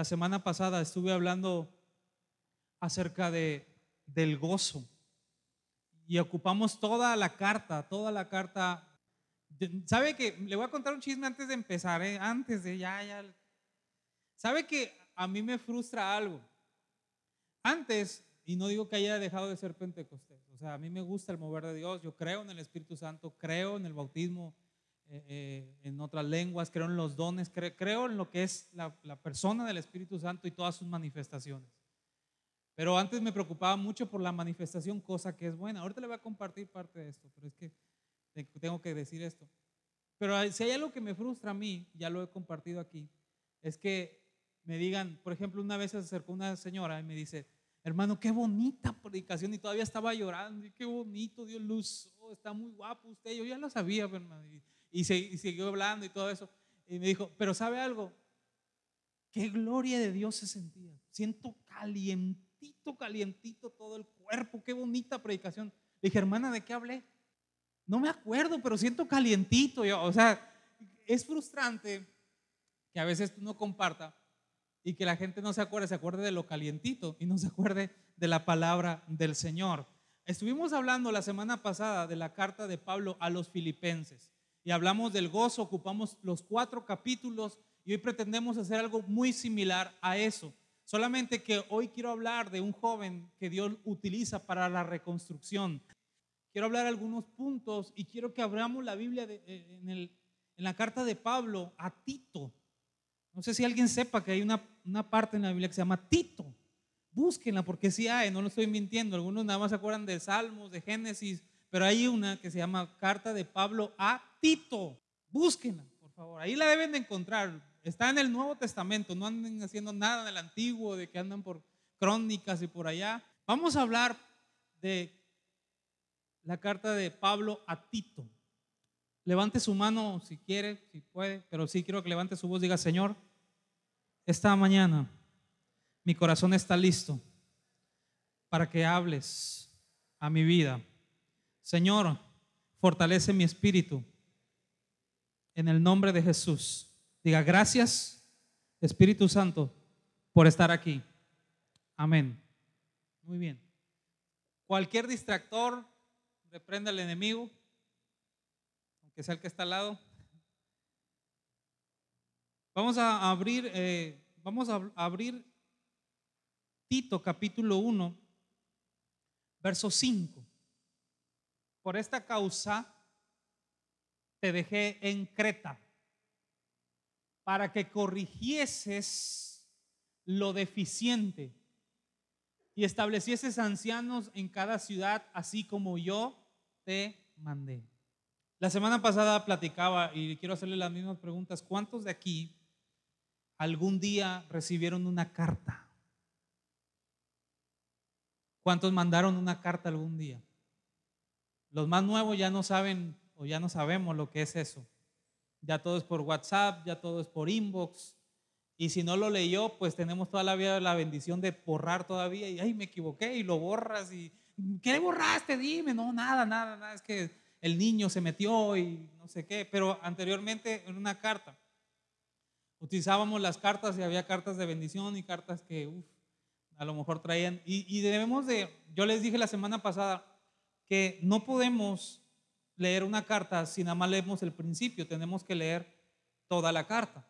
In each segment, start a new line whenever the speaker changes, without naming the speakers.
La semana pasada estuve hablando acerca de, del gozo y ocupamos toda la carta, toda la carta. ¿Sabe que le voy a contar un chisme antes de empezar, eh? antes de ya, ya. ¿Sabe que a mí me frustra algo? Antes, y no digo que haya dejado de ser pentecostés, o sea, a mí me gusta el mover de Dios, yo creo en el Espíritu Santo, creo en el bautismo eh, en otras lenguas, creo en los dones, creo, en lo que es la, persona del Espíritu Santo y todas sus manifestaciones. Pero antes me preocupaba mucho por la manifestación, cosa que es buena. Ahorita le voy a compartir parte de esto, pero es que tengo que decir esto. Pero si hay algo que me frustra a mí, ya lo he compartido aquí, es que me digan, por ejemplo, una vez se acercó una señora y me dice, hermano, qué bonita predicación y todavía estaba llorando y qué bonito, Dios luz, está muy guapo usted, yo ya lo sabía, hermano. Siguió hablando y todo eso. Y me dijo, pero ¿sabe algo? Qué gloria de Dios se sentía. Siento calientito, calientito todo el cuerpo, qué bonita predicación. Le dije, hermana, ¿de qué hablé? No me acuerdo, pero siento calientito. Yo, o sea, es frustrante que a veces tú no comparta y que la gente no se acuerde, se acuerde de lo calientito y no se acuerde de la palabra del Señor. Estuvimos hablando la semana pasada de la carta de Pablo a los filipenses y hablamos del gozo, ocupamos los cuatro capítulos y hoy pretendemos hacer algo muy similar a eso. Solamente que hoy quiero hablar de un joven que Dios utiliza para la reconstrucción. Quiero hablar algunos puntos y quiero que abramos la Biblia eh, en, la carta de Pablo a Tito. No sé si alguien sepa que hay una, una parte en la Biblia que se llama Tito. Búsquenla porque sí hay, no lo estoy mintiendo. Algunos nada más se acuerdan de Salmos, de Génesis, pero hay una que se llama Carta de Pablo a Tito. Búsquenla, por favor. Ahí la deben de encontrar. Está en el Nuevo Testamento, no anden haciendo nada del Antiguo, de que andan por crónicas y por allá. Vamos a hablar de la carta de Pablo a Tito. Levante su mano si quiere, si puede, pero sí quiero que levante su voz y diga, Señor, esta mañana mi corazón está listo para que hables a mi vida. Señor, fortalece mi espíritu en el nombre de Jesús. Diga, gracias, Espíritu Santo, por estar aquí. Amén. Muy bien. Cualquier distractor, reprenda al enemigo que sea el que está al lado. Vamos a abrir, eh, vamos a abrir Tito capítulo 1, verso 5. Por esta causa te dejé en Creta para que corrigieses lo deficiente y establecieses ancianos en cada ciudad, así como yo te mandé. La semana pasada platicaba y quiero hacerle las mismas preguntas. ¿Cuántos de aquí algún día recibieron una carta? ¿Cuántos mandaron una carta algún día? Los más nuevos ya no saben o ya no sabemos lo que es eso. Ya todo es por WhatsApp, ya todo es por inbox. Y si no lo leyó, pues tenemos toda la vida la bendición de borrar todavía. Y ay, me equivoqué y lo borras. y ¿Qué borraste? Dime. No, nada, nada, nada. Es que el niño se metió y no sé qué, pero anteriormente en una carta. Utilizábamos las cartas y había cartas de bendición y cartas que a lo mejor traían. Y, debemos de, yo les dije la semana pasada que no podemos leer una carta si nada más leemos el principio, tenemos que leer toda la carta.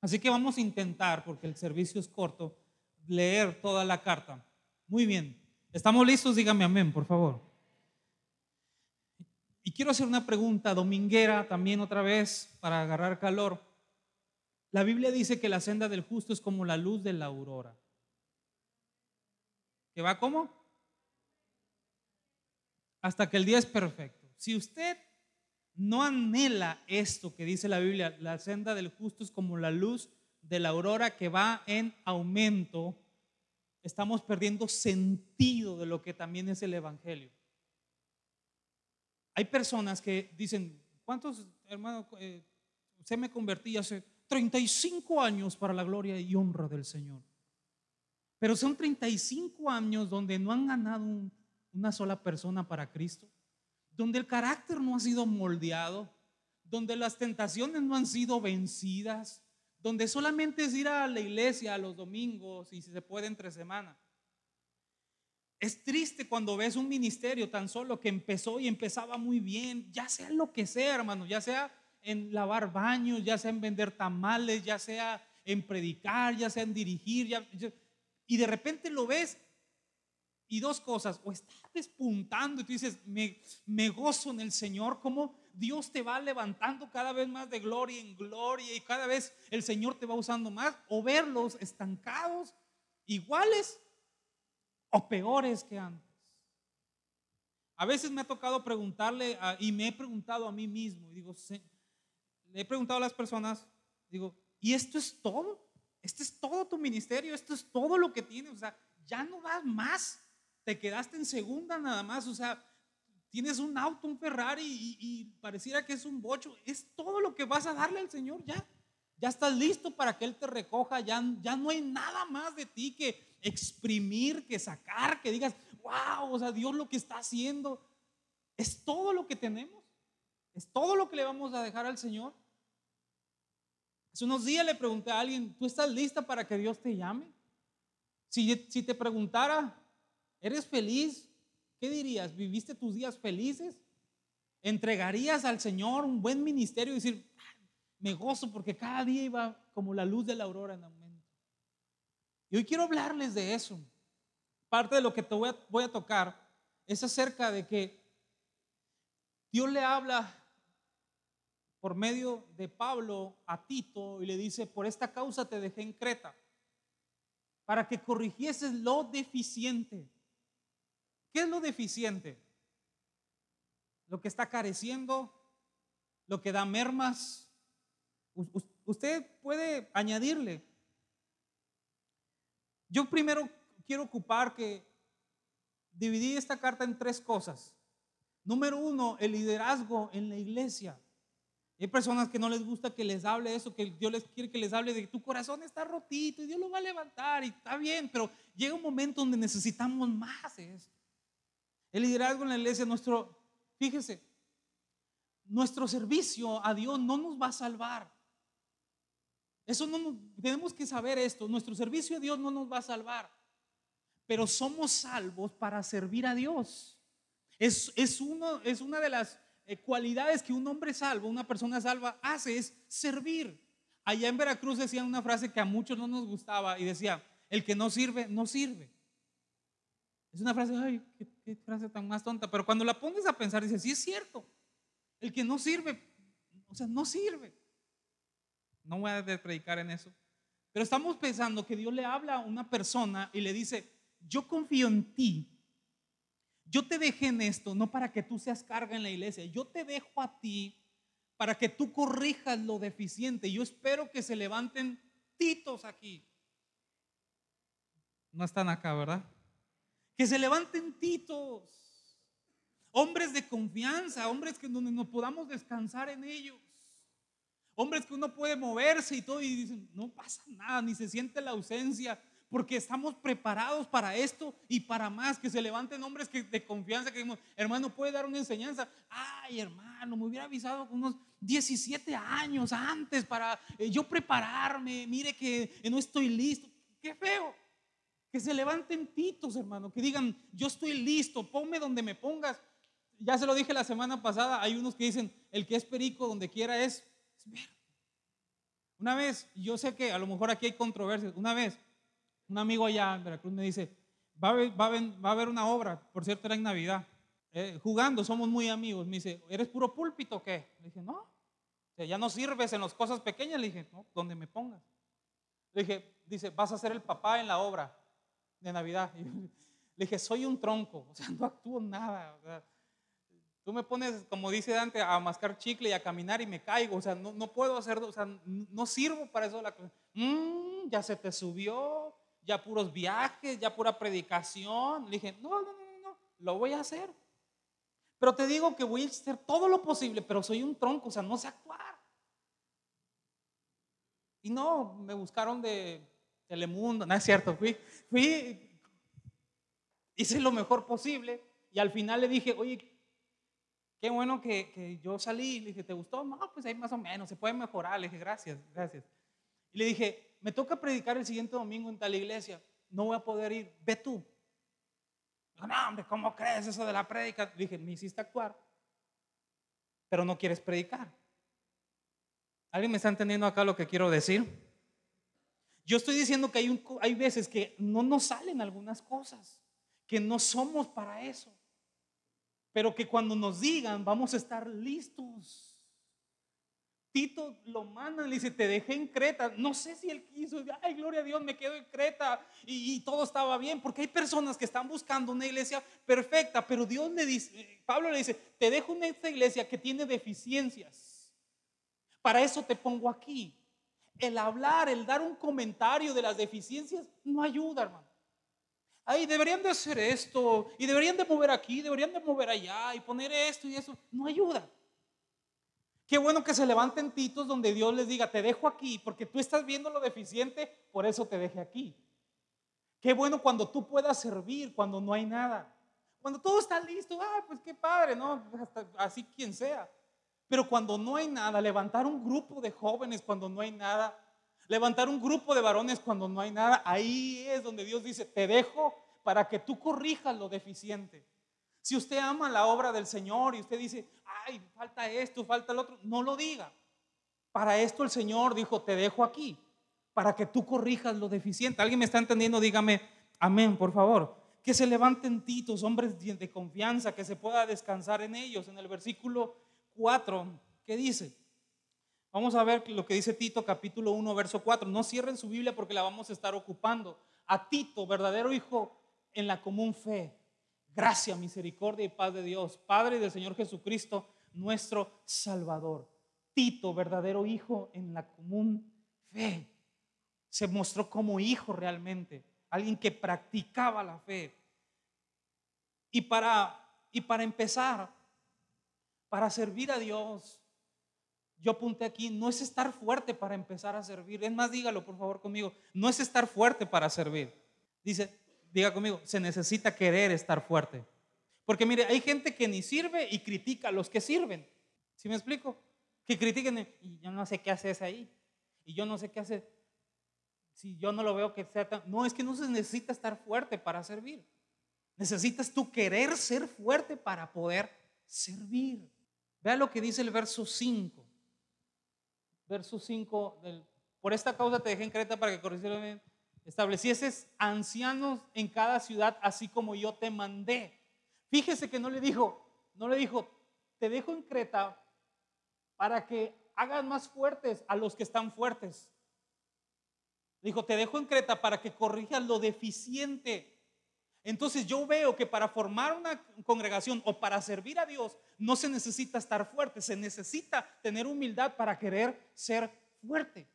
Así que vamos a intentar, porque el servicio es corto, leer toda la carta. Muy bien. ¿Estamos listos? Dígame amén, por favor. Y quiero hacer una pregunta dominguera también otra vez para agarrar calor. La Biblia dice que la senda del justo es como la luz de la aurora. ¿Que va cómo? Hasta que el día es perfecto. Si usted no anhela esto que dice la Biblia, la senda del justo es como la luz de la aurora que va en aumento, estamos perdiendo sentido de lo que también es el Evangelio. Hay personas que dicen, ¿cuántos hermanos? Eh, se me convertí hace 35 años para la gloria y honra del Señor. Pero son 35 años donde no han ganado una sola persona para Cristo, donde el carácter no ha sido moldeado, donde las tentaciones no han sido vencidas, donde solamente es ir a la iglesia los domingos y si se puede entre semana. Es triste cuando ves un ministerio tan solo que empezó y empezaba muy bien, ya sea lo que sea, hermano, ya sea en lavar baños, ya sea en vender tamales, ya sea en predicar, ya sea en dirigir, y de repente lo ves y dos cosas, o está despuntando y tú dices, me, gozo en el Señor, como Dios te va levantando cada vez más de gloria en gloria y cada vez el Señor te va usando más, o verlos estancados, iguales o peores que antes. A veces me ha tocado preguntarle y me he preguntado a mí mismo, y digo, le he preguntado a las personas, digo, ¿y esto es todo? ¿Este es todo tu ministerio? ¿Esto es todo lo que tienes? O sea, ya no das más. Te quedaste en segunda nada más. O sea, tienes un auto, un Ferrari y, pareciera que es un bocho. Es todo lo que vas a darle al Señor ya. Ya estás listo para que Él te recoja. Ya, ya no hay nada más de ti que exprimir, que sacar, que digas, wow, o sea, Dios lo que está haciendo es todo lo que tenemos, es todo lo que le vamos a dejar al Señor. Hace unos días le pregunté a alguien, ¿tú estás lista para que Dios te llame? Si, si te preguntara, ¿eres feliz? ¿Qué dirías? ¿Viviste tus días felices? ¿Entregarías al Señor un buen ministerio y decir, me gozo porque cada día iba como la luz de la aurora en aumento? Y hoy quiero hablarles de eso. Parte de lo que te voy a, voy a tocar es acerca de que Dios le habla por medio de Pablo a Tito y le dice, por esta causa te dejé en Creta, para que corrigieses lo deficiente. ¿Qué es lo deficiente? Lo que está careciendo, lo que da mermas. Usted puede añadirle yo primero quiero ocupar que dividí esta carta en tres cosas. Número uno, el liderazgo en la iglesia. Hay personas que no les gusta que les hable eso, que Dios les quiere que les hable de que tu corazón está rotito y Dios lo va a levantar y está bien, pero llega un momento donde necesitamos más eso. El liderazgo en la iglesia, nuestro, fíjese, nuestro servicio a Dios no nos va a salvar. Eso no tenemos que saber esto. Nuestro servicio a Dios no nos va a salvar, pero somos salvos para servir a Dios. Es, es, uno, es una de las eh, cualidades que un hombre salvo, una persona salva, hace, es servir. Allá en Veracruz decían una frase que a muchos no nos gustaba y decía, el que no sirve, no sirve. Es una frase, ay, qué, frase tan más tonta, pero cuando la pones a pensar, dices, sí es cierto, el que no sirve, o sea, no sirve. No voy a predicar en eso. Pero estamos pensando que Dios le habla a una persona y le dice, yo confío en ti. Yo te dejé en esto, no para que tú seas carga en la iglesia. Yo te dejo a ti para que tú corrijas lo deficiente. Yo espero que se levanten titos aquí. No están acá, ¿verdad? Que se levanten titos. Hombres de confianza, hombres que donde nos podamos descansar en ellos. Hombres que uno puede moverse y todo y dicen, no pasa nada, ni se siente la ausencia, porque estamos preparados para esto y para más, que se levanten hombres que, de confianza, que hermano, puede dar una enseñanza. Ay, hermano, me hubiera avisado unos 17 años antes para eh, yo prepararme, mire que no estoy listo. Qué feo. Que se levanten pitos, hermano, que digan, yo estoy listo, ponme donde me pongas. Ya se lo dije la semana pasada, hay unos que dicen, el que es perico donde quiera es, una vez, yo sé que a lo mejor aquí hay controversias, una vez un amigo allá en Veracruz me dice, va a haber, va a haber, una obra, por cierto era en Navidad, eh, jugando, somos muy amigos, me dice, ¿eres puro púlpito o qué? Le dije, no, ya no sirves en las cosas pequeñas, le dije, no, donde me pongas. Le dije, dice, vas a ser el papá en la obra de Navidad. le dije, soy un tronco, o sea, no actúo nada. O sea, Tú me pones, como dice Dante, a mascar chicle y a caminar y me caigo. O sea, no, no puedo hacerlo, o sea, no sirvo para eso. La, mm, ya se te subió, ya puros viajes, ya pura predicación. Le dije, no, no, no, no, lo voy a hacer. Pero te digo que voy a hacer todo lo posible, pero soy un tronco, o sea, no sé actuar. Y no, me buscaron de Telemundo, no es cierto, fui, fui, hice lo mejor posible y al final le dije, oye, Qué bueno que, que yo salí, le dije, ¿te gustó? No, pues ahí más o menos, se puede mejorar. Le dije, gracias, gracias. Y le dije, me toca predicar el siguiente domingo en tal iglesia, no voy a poder ir, ve tú. No, hombre, ¿cómo crees eso de la prédica? Dije, me hiciste actuar, pero no quieres predicar. ¿Alguien me está entendiendo acá lo que quiero decir? Yo estoy diciendo que hay, hay veces que no nos salen algunas cosas, que no somos para eso, pero que cuando nos digan vamos a estar listos. Tito lo manda, le dice, te dejé en Creta. No sé si él quiso, ay, gloria a Dios, me quedo en Creta y, todo estaba bien, porque hay personas que están buscando una iglesia perfecta, pero Dios le dice, Pablo le dice, te dejo en esta iglesia que tiene deficiencias. Para eso te pongo aquí. El hablar, el dar un comentario de las deficiencias no ayuda, hermano. Ay, deberían de hacer esto, y deberían de mover aquí, deberían de mover allá, y poner esto y eso. No ayuda. Qué bueno que se levanten titos donde Dios les diga, te dejo aquí, porque tú estás viendo lo deficiente, por eso te dejé aquí. Qué bueno cuando tú puedas servir, cuando no hay nada. Cuando todo está listo, ah, pues qué padre, ¿no? así quien sea. Pero cuando no hay nada, levantar un grupo de jóvenes cuando no hay nada, levantar un grupo de varones cuando no hay nada, ahí es donde Dios dice, te dejo para que tú corrijas lo deficiente. Si usted ama la obra del Señor y usted dice, ay, falta esto, falta el otro, no lo diga. Para esto el Señor dijo, te dejo aquí, para que tú corrijas lo deficiente. ¿Alguien me está entendiendo? Dígame, amén, por favor. Que se levanten titos, hombres de confianza, que se pueda descansar en ellos. En el versículo 4, ¿qué dice? Vamos a ver lo que dice Tito capítulo 1, verso 4. No cierren su Biblia porque la vamos a estar ocupando. A Tito, verdadero hijo en la común fe Gracia, misericordia y paz de Dios, Padre del Señor Jesucristo, nuestro Salvador. Tito, verdadero hijo en la común fe. Se mostró como hijo realmente, alguien que practicaba la fe. Y para, y para empezar, para servir a Dios, yo apunté aquí, no es estar fuerte para empezar a servir. Es más, dígalo por favor conmigo, no es estar fuerte para servir. Dice, diga conmigo, se necesita querer estar fuerte. Porque mire, hay gente que ni sirve y critica a los que sirven. ¿Sí me explico? Que critiquen, y yo no sé qué haces ahí. Y yo no sé qué hace. Si yo no lo veo que sea tan. No, es que no se necesita estar fuerte para servir. Necesitas tú querer ser fuerte para poder servir. Vea lo que dice el verso 5. Verso 5 del, por esta causa te dejé en Creta para que establecieses ancianos en cada ciudad, así como yo te mandé. Fíjese que no le dijo, no le dijo, te dejo en Creta para que hagas más fuertes a los que están fuertes. Dijo, te dejo en Creta para que corrijas lo deficiente. Entonces yo veo que para formar una congregación o para servir a Dios no se necesita estar fuerte, se necesita tener humildad para querer ser fuerte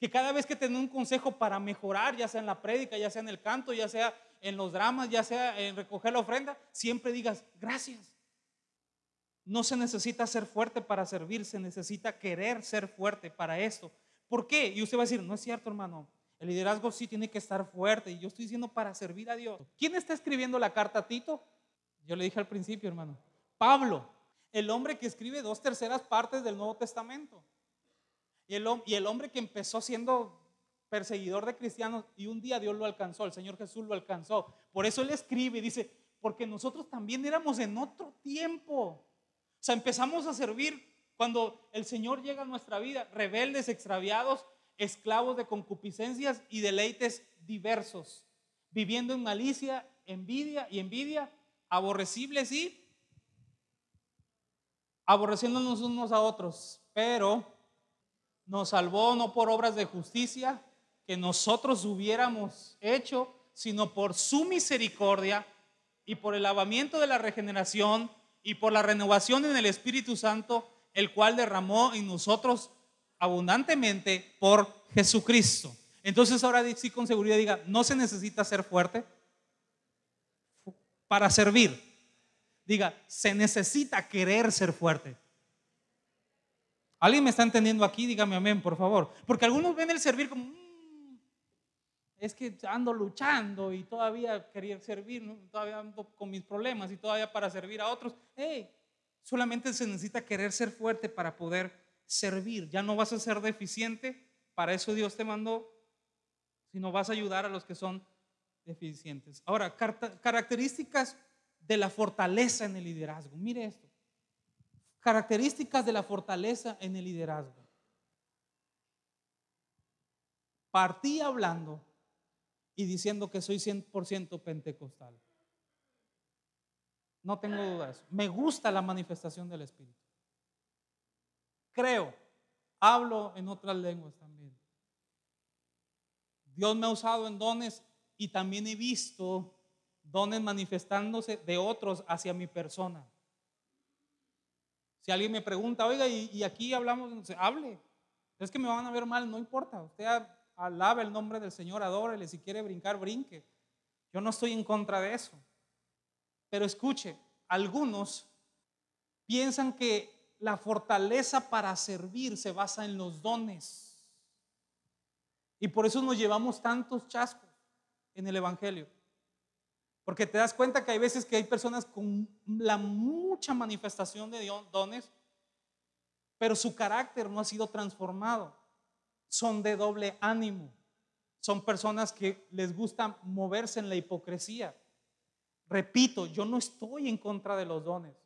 que cada vez que tenés un consejo para mejorar, ya sea en la prédica, ya sea en el canto, ya sea en los dramas, ya sea en recoger la ofrenda, siempre digas gracias. No se necesita ser fuerte para servir, se necesita querer ser fuerte para esto. ¿Por qué? Y usted va a decir, no es cierto, hermano. El liderazgo sí tiene que estar fuerte y yo estoy diciendo para servir a Dios. ¿Quién está escribiendo la carta a Tito? Yo le dije al principio, hermano. Pablo, el hombre que escribe dos terceras partes del Nuevo Testamento. Y el, hombre que empezó siendo perseguidor de cristianos y un día Dios lo alcanzó, el Señor Jesús lo alcanzó. Por eso él escribe y dice, porque nosotros también éramos en otro tiempo. O sea, empezamos a servir cuando el Señor llega a nuestra vida, rebeldes, extraviados, esclavos de concupiscencias y deleites diversos, viviendo en malicia, envidia y envidia, aborrecibles y aborreciéndonos unos a otros. Pero nos salvó no por obras de justicia que nosotros hubiéramos hecho, sino por su misericordia y por el lavamiento de la regeneración y por la renovación en el Espíritu Santo, el cual derramó en nosotros abundantemente por Jesucristo. Entonces ahora sí con seguridad diga, no se necesita ser fuerte para servir. Diga, se necesita querer ser fuerte. ¿Alguien me está entendiendo aquí? Dígame amén, por favor. Porque algunos ven el servir como, mm, es que ando luchando y todavía quería servir, todavía ando con mis problemas y todavía para servir a otros. Hey, solamente se necesita querer ser fuerte para poder servir. Ya no vas a ser deficiente para eso Dios te mandó, sino vas a ayudar a los que son deficientes. Ahora, características de la fortaleza en el liderazgo. Mire esto. Características de la fortaleza en el liderazgo. Partí hablando y diciendo que soy 100% pentecostal. No tengo dudas. Me gusta la manifestación del Espíritu. Creo, hablo en otras lenguas también. Dios me ha usado en dones y también he visto dones manifestándose de otros hacia mi persona. Si alguien me pregunta, oiga, y, aquí hablamos, hable. Es que me van a ver mal, no importa. Usted alabe el nombre del Señor, adórele. Si quiere brincar, brinque. Yo no estoy en contra de eso. Pero escuche, algunos piensan que la fortaleza para servir se basa en los dones. Y por eso nos llevamos tantos chascos en el Evangelio. Porque te das cuenta que hay veces que hay personas con la mucha manifestación de dones, pero su carácter no ha sido transformado. Son de doble ánimo. Son personas que les gusta moverse en la hipocresía. Repito, yo no estoy en contra de los dones,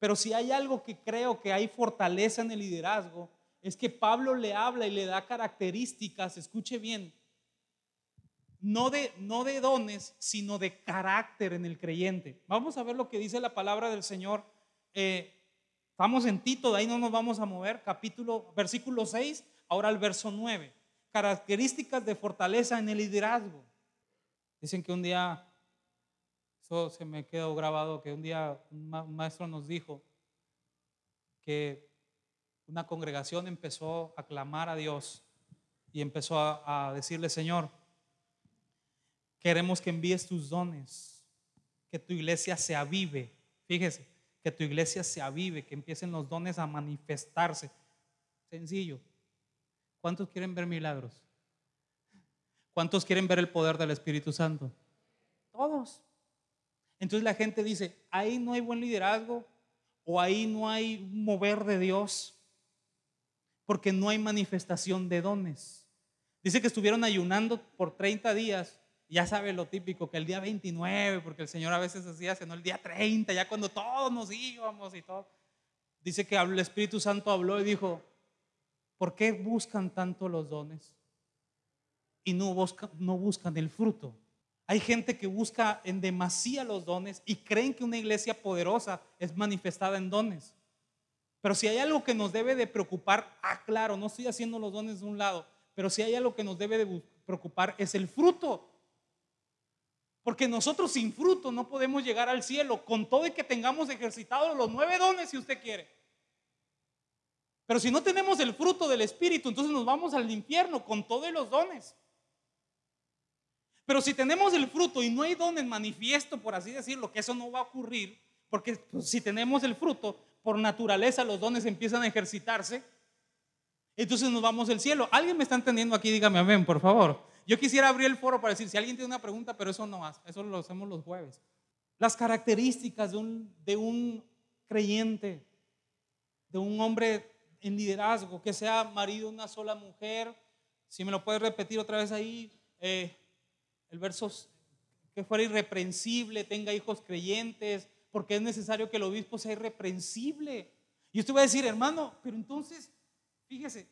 pero si hay algo que creo que hay fortaleza en el liderazgo, es que Pablo le habla y le da características, escuche bien, no de, no de dones, sino de carácter en el creyente. Vamos a ver lo que dice la palabra del Señor. Eh, estamos en Tito, de ahí no nos vamos a mover, capítulo, versículo 6, ahora el verso 9. Características de fortaleza en el liderazgo. Dicen que un día, se me quedó grabado, que un día un maestro nos dijo que una congregación empezó a clamar a Dios y empezó a decirle, Señor, Queremos que envíes tus dones, que tu iglesia se avive. Fíjese, que tu iglesia se avive, que empiecen los dones a manifestarse. Sencillo. ¿Cuántos quieren ver milagros? ¿Cuántos quieren ver el poder del Espíritu Santo? Todos. Entonces la gente dice, ahí no hay buen liderazgo o ahí no hay mover de Dios porque no hay manifestación de dones. Dice que estuvieron ayunando por 30 días ya sabe lo típico, que el día 29, porque el Señor a veces hacía, sino el día 30, ya cuando todos nos íbamos y todo. Dice que el Espíritu Santo habló y dijo, ¿por qué buscan tanto los dones? Y no, no buscan el fruto. Hay gente que busca en demasía los dones y creen que una iglesia poderosa es manifestada en dones. Pero si hay algo que nos debe de preocupar, ah, claro, no estoy haciendo los dones de un lado, pero si hay algo que nos debe de preocupar es el fruto. Porque nosotros sin fruto no podemos llegar al cielo, con todo y que tengamos ejercitados los nueve dones si usted quiere. Pero si no tenemos el fruto del Espíritu, entonces nos vamos al infierno con todos los dones. Pero si tenemos el fruto y no hay dones manifiesto, por así decirlo, que eso no va a ocurrir, porque pues, si tenemos el fruto, por naturaleza los dones empiezan a ejercitarse, entonces nos vamos al cielo. ¿Alguien me está entendiendo aquí? Dígame amén, por favor. Yo quisiera abrir el foro para decir, si alguien tiene una pregunta, pero eso no hace, eso lo hacemos los jueves. Las características de un, de un creyente, de un hombre en liderazgo, que sea marido de una sola mujer, si me lo puedes repetir otra vez ahí, eh, el verso que fuera irreprensible, tenga hijos creyentes, porque es necesario que el obispo sea irreprensible. Y usted va a decir, hermano, pero entonces, fíjese,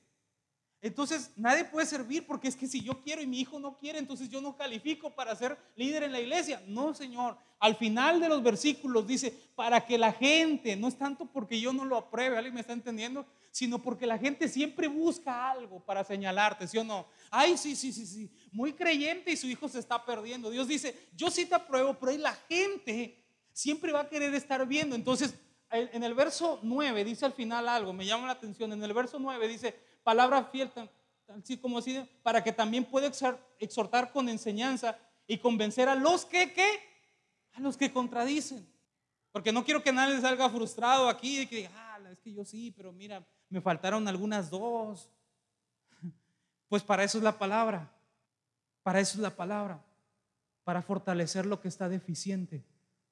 entonces nadie puede servir porque es que si yo quiero y mi hijo no quiere, entonces yo no califico para ser líder en la iglesia. No, Señor. Al final de los versículos dice, para que la gente, no es tanto porque yo no lo apruebe, ¿alguien me está entendiendo? Sino porque la gente siempre busca algo para señalarte, ¿sí o no? Ay, sí, sí, sí, sí. Muy creyente y su hijo se está perdiendo. Dios dice, yo sí te apruebo, pero ahí la gente siempre va a querer estar viendo. Entonces, en el verso 9 dice al final algo, me llama la atención. En el verso 9 dice, palabra fiel, así como así, para que también pueda exhortar con enseñanza y convencer a los que, ¿qué? A los que contradicen. Porque no quiero que nadie salga frustrado aquí y que diga, ah, es que yo sí, pero mira, me faltaron algunas dos. Pues para eso es la palabra. Para eso es la palabra. Para fortalecer lo que está deficiente.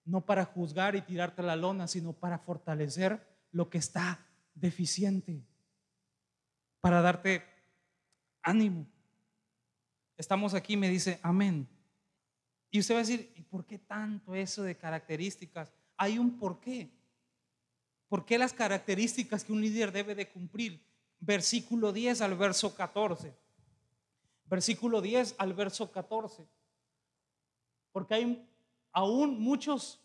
No para juzgar y tirarte la lona, sino para fortalecer lo que está deficiente para darte ánimo. Estamos aquí, me dice, amén. Y usted va a decir, ¿y por qué tanto eso de características? Hay un porqué. ¿Por qué las características que un líder debe de cumplir? Versículo 10 al verso 14. Versículo 10 al verso 14. Porque hay aún muchos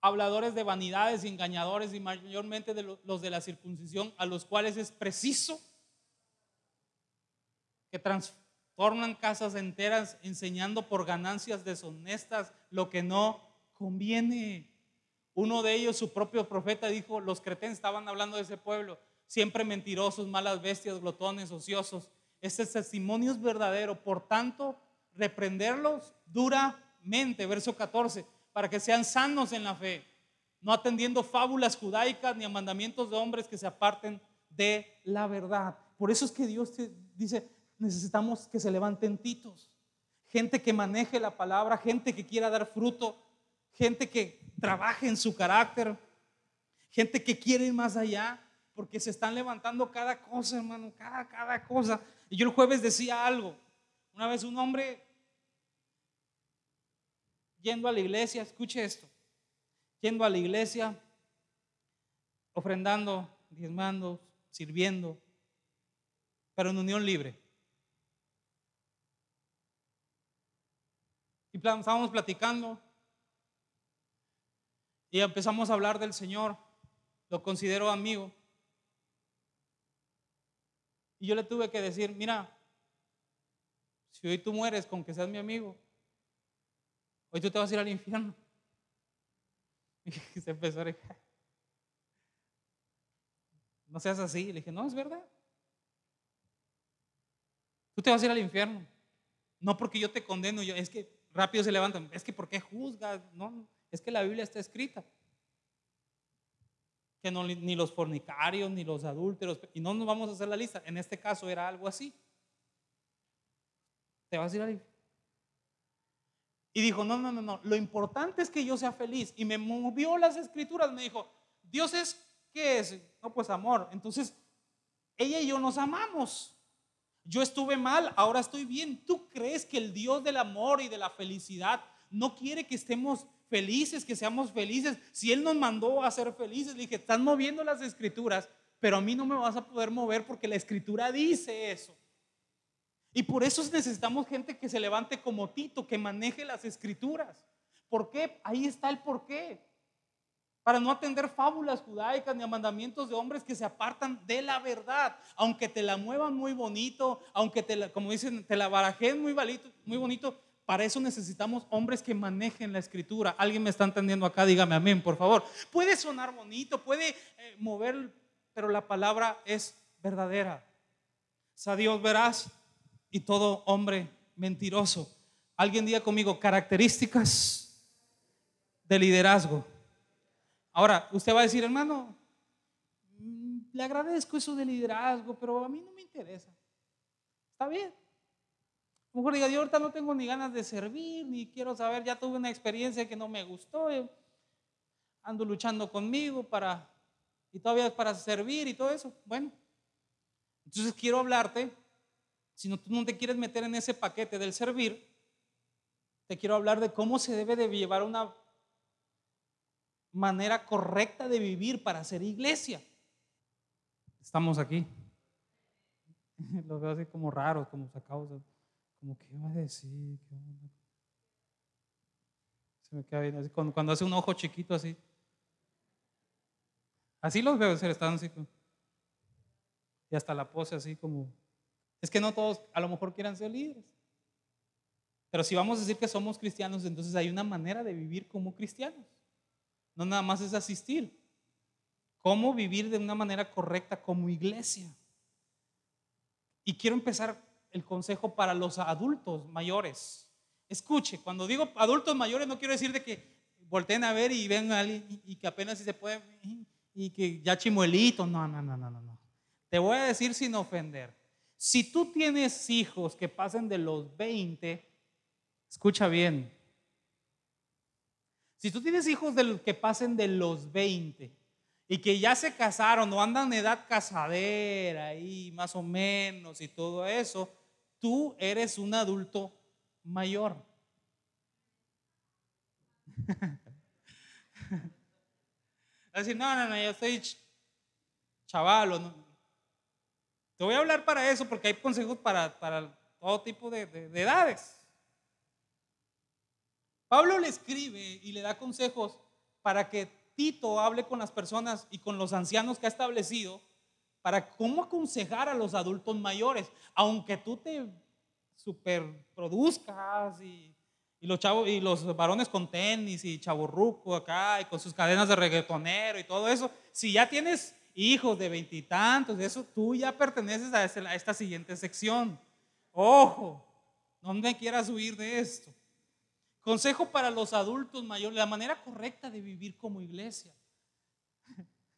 habladores de vanidades y engañadores y mayormente de los de la circuncisión a los cuales es preciso que transforman casas enteras enseñando por ganancias deshonestas lo que no conviene. Uno de ellos, su propio profeta, dijo, los cretenses estaban hablando de ese pueblo, siempre mentirosos, malas bestias, glotones, ociosos. Este testimonio es verdadero, por tanto, reprenderlos duramente, verso 14, para que sean sanos en la fe, no atendiendo fábulas judaicas ni a mandamientos de hombres que se aparten de la verdad. Por eso es que Dios te dice, necesitamos que se levanten titos, gente que maneje la palabra, gente que quiera dar fruto, gente que trabaje en su carácter, gente que quiere ir más allá, porque se están levantando cada cosa, hermano, cada, cada cosa. Y yo el jueves decía algo. Una vez un hombre yendo a la iglesia, escuche esto, yendo a la iglesia, ofrendando, diezmando, sirviendo, pero en unión libre. Y estábamos platicando y empezamos a hablar del Señor. Lo considero amigo. Y yo le tuve que decir, mira, si hoy tú mueres con que seas mi amigo, hoy tú te vas a ir al infierno. Y se empezó a decir, no seas así. Le dije, no, es verdad. Tú te vas a ir al infierno. No porque yo te condeno, es que rápido se levantan, es que ¿por qué juzgas? No, es que la Biblia está escrita. Que no, ni los fornicarios, ni los adúlteros, y no nos vamos a hacer la lista. En este caso era algo así. Te vas a ir ahí. Y dijo, no, no, no, no, lo importante es que yo sea feliz. Y me movió las escrituras, me dijo, Dios es, ¿qué es? No, pues amor. Entonces, ella y yo nos amamos. Yo estuve mal, ahora estoy bien. ¿Tú crees que el Dios del amor y de la felicidad no quiere que estemos felices, que seamos felices. Si Él nos mandó a ser felices, dije, están moviendo las escrituras, pero a mí no me vas a poder mover porque la escritura dice eso. Y por eso necesitamos gente que se levante como Tito, que maneje las escrituras. ¿Por qué? Ahí está el por qué. Para no atender fábulas judaicas ni a mandamientos de hombres que se apartan de la verdad. Aunque te la muevan muy bonito, aunque te la, como dicen, te la barajeen muy, muy bonito, para eso necesitamos hombres que manejen la escritura. ¿Alguien me está entendiendo acá? Dígame amén, por favor. Puede sonar bonito, puede eh, mover, pero la palabra es verdadera. a Dios verás y todo hombre mentiroso. Alguien diga conmigo características de liderazgo. Ahora, usted va a decir, hermano, mm, le agradezco eso de liderazgo, pero a mí no me interesa. Está bien mejor diga, yo ahorita no tengo ni ganas de servir, ni quiero saber, ya tuve una experiencia que no me gustó, eh, ando luchando conmigo para, y todavía para servir y todo eso. Bueno, entonces quiero hablarte, si no, tú no te quieres meter en ese paquete del servir, te quiero hablar de cómo se debe de llevar una manera correcta de vivir para ser iglesia. Estamos aquí. Los veo así como raros, como sacados como que iba a decir, Se me queda bien cuando, hace un ojo chiquito así. Así los veo ser, están así. Y hasta la pose así como. Es que no todos a lo mejor quieran ser líderes. Pero si vamos a decir que somos cristianos, entonces hay una manera de vivir como cristianos. No nada más es asistir. Cómo vivir de una manera correcta como iglesia. Y quiero empezar el consejo para los adultos mayores. Escuche, cuando digo adultos mayores no quiero decir de que volteen a ver y ven a alguien y, que apenas si se puede y que ya chimuelito. No, no, no, no, no. Te voy a decir sin ofender. Si tú tienes hijos que pasen de los 20, escucha bien. Si tú tienes hijos que pasen de los 20 y que ya se casaron o andan en edad casadera ahí más o menos y todo eso, tú eres un adulto mayor. Decir, no, no, no, yo soy chaval. No. Te voy a hablar para eso porque hay consejos para, para todo tipo de, de edades. Pablo le escribe y le da consejos para que Tito hable con las personas y con los ancianos que ha establecido para cómo aconsejar a los adultos mayores, aunque tú te superproduzcas y, los chavos y los varones con tenis y chaburruco acá y con sus cadenas de reggaetonero y todo eso, si ya tienes hijos de veintitantos, eso tú ya perteneces a, a esta siguiente sección. Ojo, no me quieras huir de esto. Consejo para los adultos mayores, la manera correcta de vivir como iglesia.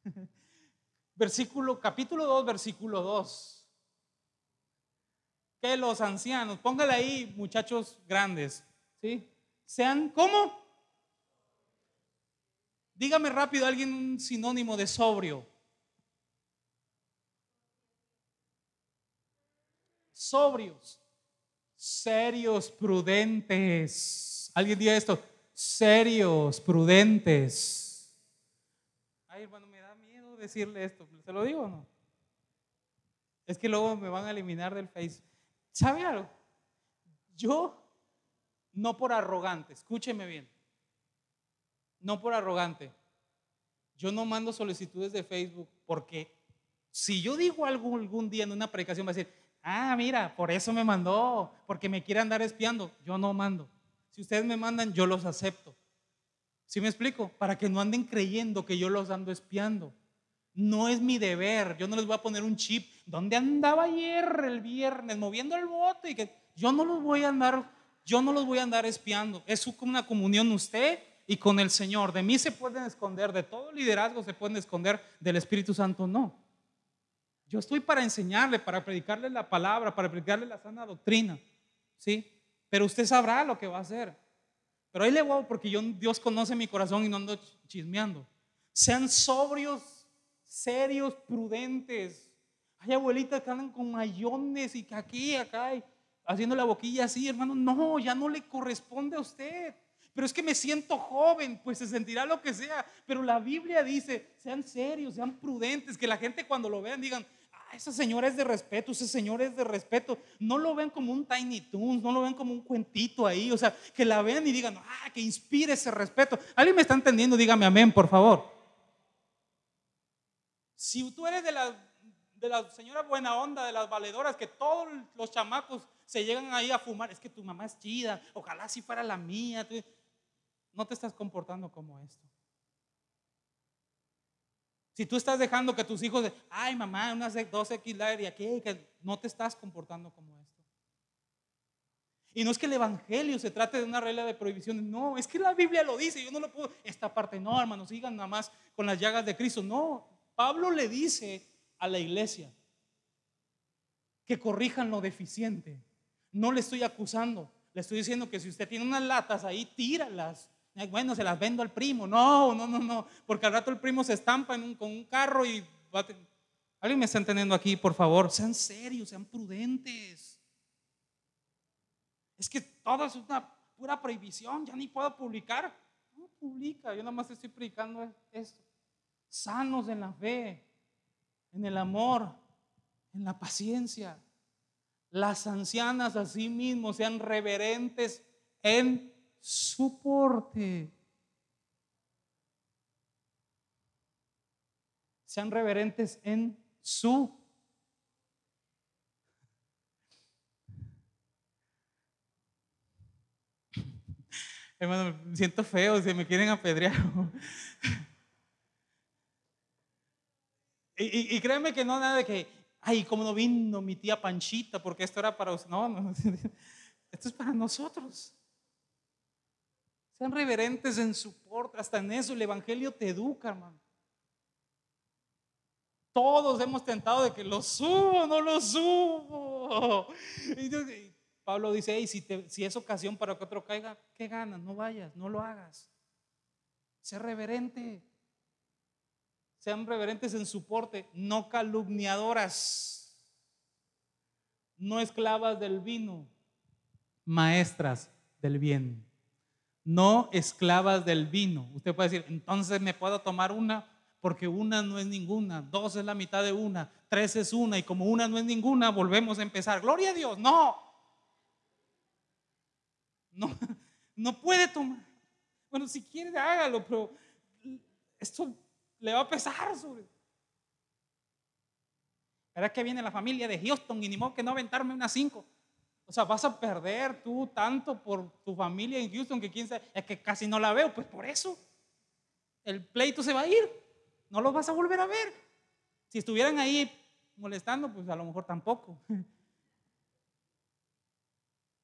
Versículo, capítulo 2, versículo 2. Que los ancianos, póngale ahí muchachos grandes, ¿sí? Sean como. Dígame rápido alguien un sinónimo de sobrio. Sobrios, serios, prudentes Alguien diga esto, serios, prudentes. Ay, hermano, decirle esto. ¿Se lo digo o no? Es que luego me van a eliminar del Face. ¿Sabe algo? Yo, no por arrogante, escúcheme bien, no por arrogante, yo no mando solicitudes de Facebook porque si yo digo algo algún día en una predicación, va a decir, ah, mira, por eso me mandó, porque me quiere andar espiando. Yo no mando. Si ustedes me mandan, yo los acepto. ¿Sí me explico? Para que no anden creyendo que yo los ando espiando. No es mi deber. Yo no les voy a poner un chip. ¿Dónde andaba ayer el viernes moviendo el bote? Y que yo no los voy a andar, yo no los voy a andar espiando. Es una comunión usted y con el Señor. De mí se pueden esconder, de todo liderazgo se pueden esconder, del Espíritu Santo no. Yo estoy para enseñarle, para predicarle la palabra, para predicarle la sana doctrina. ¿Sí? Pero usted sabrá lo que va a hacer. Pero ahí le voy porque yo, Dios conoce mi corazón y no ando chismeando. Sean sobrios, serios, prudentes. Hay abuelitas que andan con mayones y que aquí, acá, haciendo la boquilla así, hermano. No, ya no le corresponde a usted. Pero es que me siento joven, pues se sentirá lo que sea. Pero la Biblia dice, sean serios, sean prudentes, que la gente cuando lo vean digan, ese señor es de respeto, ese señor es de respeto. No lo ven como un Tiny Toons, no lo ven como un cuentito ahí. O sea, que la vean y digan, ah, que inspire ese respeto. ¿Alguien me está entendiendo? Dígame amén, por favor. Si tú eres de la, de señora buena onda, de las valedoras, que todos los chamacos se llegan ahí a fumar, es que tu mamá es chida, ojalá si fuera la mía. No te estás comportando como esto. Si tú estás dejando que tus hijos, ay mamá, unas 2X y aquí, no te estás comportando como esto. Y no es que el Evangelio se trate de una regla de prohibición, no, es que la Biblia lo dice, yo no lo puedo, esta parte no, hermanos, sigan nada más con las llagas de Cristo. No, Pablo le dice a la iglesia que corrijan lo deficiente. No le estoy acusando, le estoy diciendo que si usted tiene unas latas ahí, tíralas bueno, se las vendo al primo. No, no, no, no, porque al rato el primo se estampa con un carro y ¿Alguien me está entendiendo aquí, por favor? Sean serios, sean prudentes. Es que todo es una pura prohibición, ya ni puedo publicar. No publica, yo nada más estoy predicando esto. Sanos en la fe, en el amor, en la paciencia. Las ancianas así mismo sean reverentes en soporte. Sean reverentes en su Hermano, me siento feo, si me quieren apedrear. Y, y, créeme que no nada de que, ay, como no vino mi tía Panchita, porque esto era para No, no, esto es para nosotros. Sean reverentes en su porte, hasta en eso el Evangelio te educa, hermano. Todos hemos tentado de que lo subo, no lo subo. Pablo dice, hey, si, si es ocasión para que otro caiga, ¿qué ganas? No vayas, no lo hagas. Sé reverente. Sean reverentes en su porte, no calumniadoras, no esclavas del vino, maestras del bien, no esclavas del vino. Usted puede decir, entonces me puedo tomar una porque una no es ninguna, dos es la mitad de una, tres es una y como una no es ninguna, volvemos a empezar. Gloria a Dios, no. No, no puede tomar. Bueno, si quiere hágalo, pero esto le va a pesar sobre. ¿Verdad que viene la familia de Houston y ni modo que no aventarme unas cinco? O sea, vas a perder tú tanto por tu familia en Houston que quién sabe, es que casi no la veo, pues por eso el pleito se va a ir no los vas a volver a ver. Si estuvieran ahí molestando, pues a lo mejor tampoco.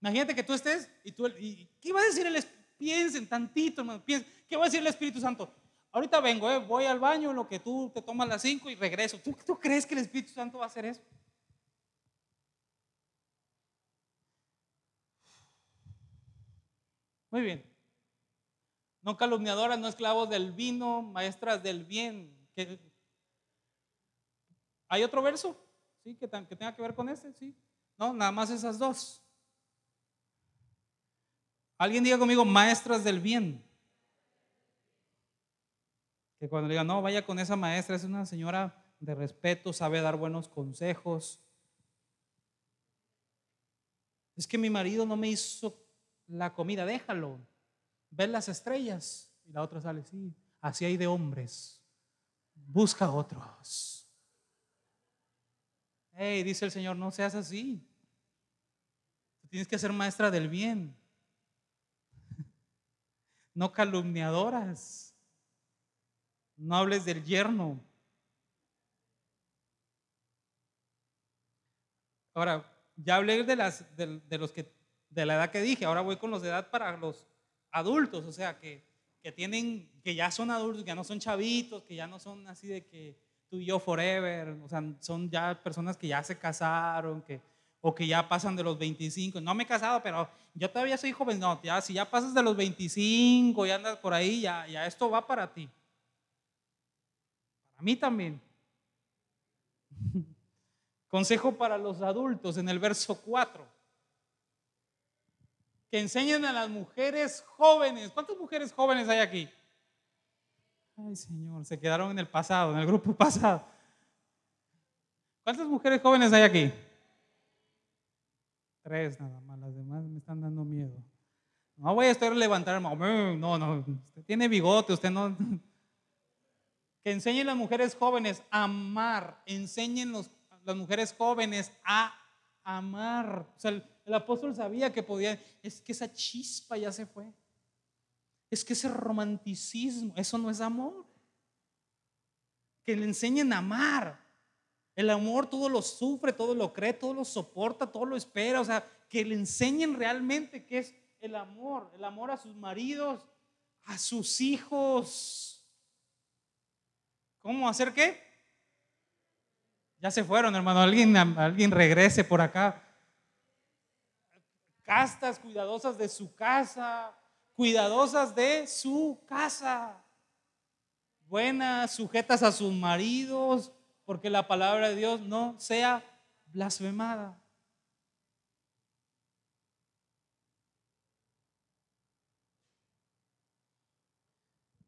Imagínate que tú estés y tú, y, ¿qué va a decir el? Piensen tantito, hermano, piensen, ¿qué va a decir el Espíritu Santo? Ahorita vengo, eh, voy al baño, lo que tú te tomas las cinco y regreso. ¿Tú, ¿Tú crees que el Espíritu Santo va a hacer eso? Muy bien. No calumniadoras, no esclavos del vino, maestras del bien. ¿Hay otro verso? ¿Sí? Que, que tenga que ver con este, ¿sí? No, nada más esas dos. Alguien diga conmigo, maestras del bien. Que cuando diga, no, vaya con esa maestra, es una señora de respeto, sabe dar buenos consejos. Es que mi marido no me hizo la comida, déjalo ver las estrellas. Y la otra sale, sí, así hay de hombres. Busca otros. Hey, dice el Señor, no seas así. Tienes que ser maestra del bien. No calumniadoras. No hables del yerno. Ahora, ya hablé de, las, de, los que, de la edad que dije, ahora voy con los de edad para los adultos, o sea, que, que tienen, que ya son adultos, que ya no son chavitos, que ya no son así de que tú y yo forever, o sea, son ya personas que ya se casaron, que, o que ya pasan de los 25. No me he casado, pero yo todavía soy joven. No, ya, si ya pasas de los 25 y andas por ahí, ya, ya esto va para ti. Para mí también. Consejo para los adultos en el verso 4 que enseñen a las mujeres jóvenes. ¿Cuántas mujeres jóvenes hay aquí? Ay, Señor, se quedaron en el pasado, en el grupo pasado. ¿Cuántas mujeres jóvenes hay aquí? Tres nada más, las demás me están dando miedo. No voy a estar levantando, no, no, usted tiene bigote, usted no. Que enseñen las mujeres jóvenes a amar, enseñen los, las mujeres jóvenes a amar. O sea, el apóstol sabía que podía, es que esa chispa ya se fue. Es que ese romanticismo, eso no es amor. Que le enseñen a amar. El amor todo lo sufre, todo lo cree, todo lo soporta, todo lo espera. O sea, que le enseñen realmente qué es el amor. El amor a sus maridos, a sus hijos. ¿Cómo hacer qué? Ya se fueron, hermano. Alguien, alguien regrese por acá castas, cuidadosas de su casa, cuidadosas de su casa, buenas, sujetas a sus maridos, porque la palabra de Dios no sea blasfemada.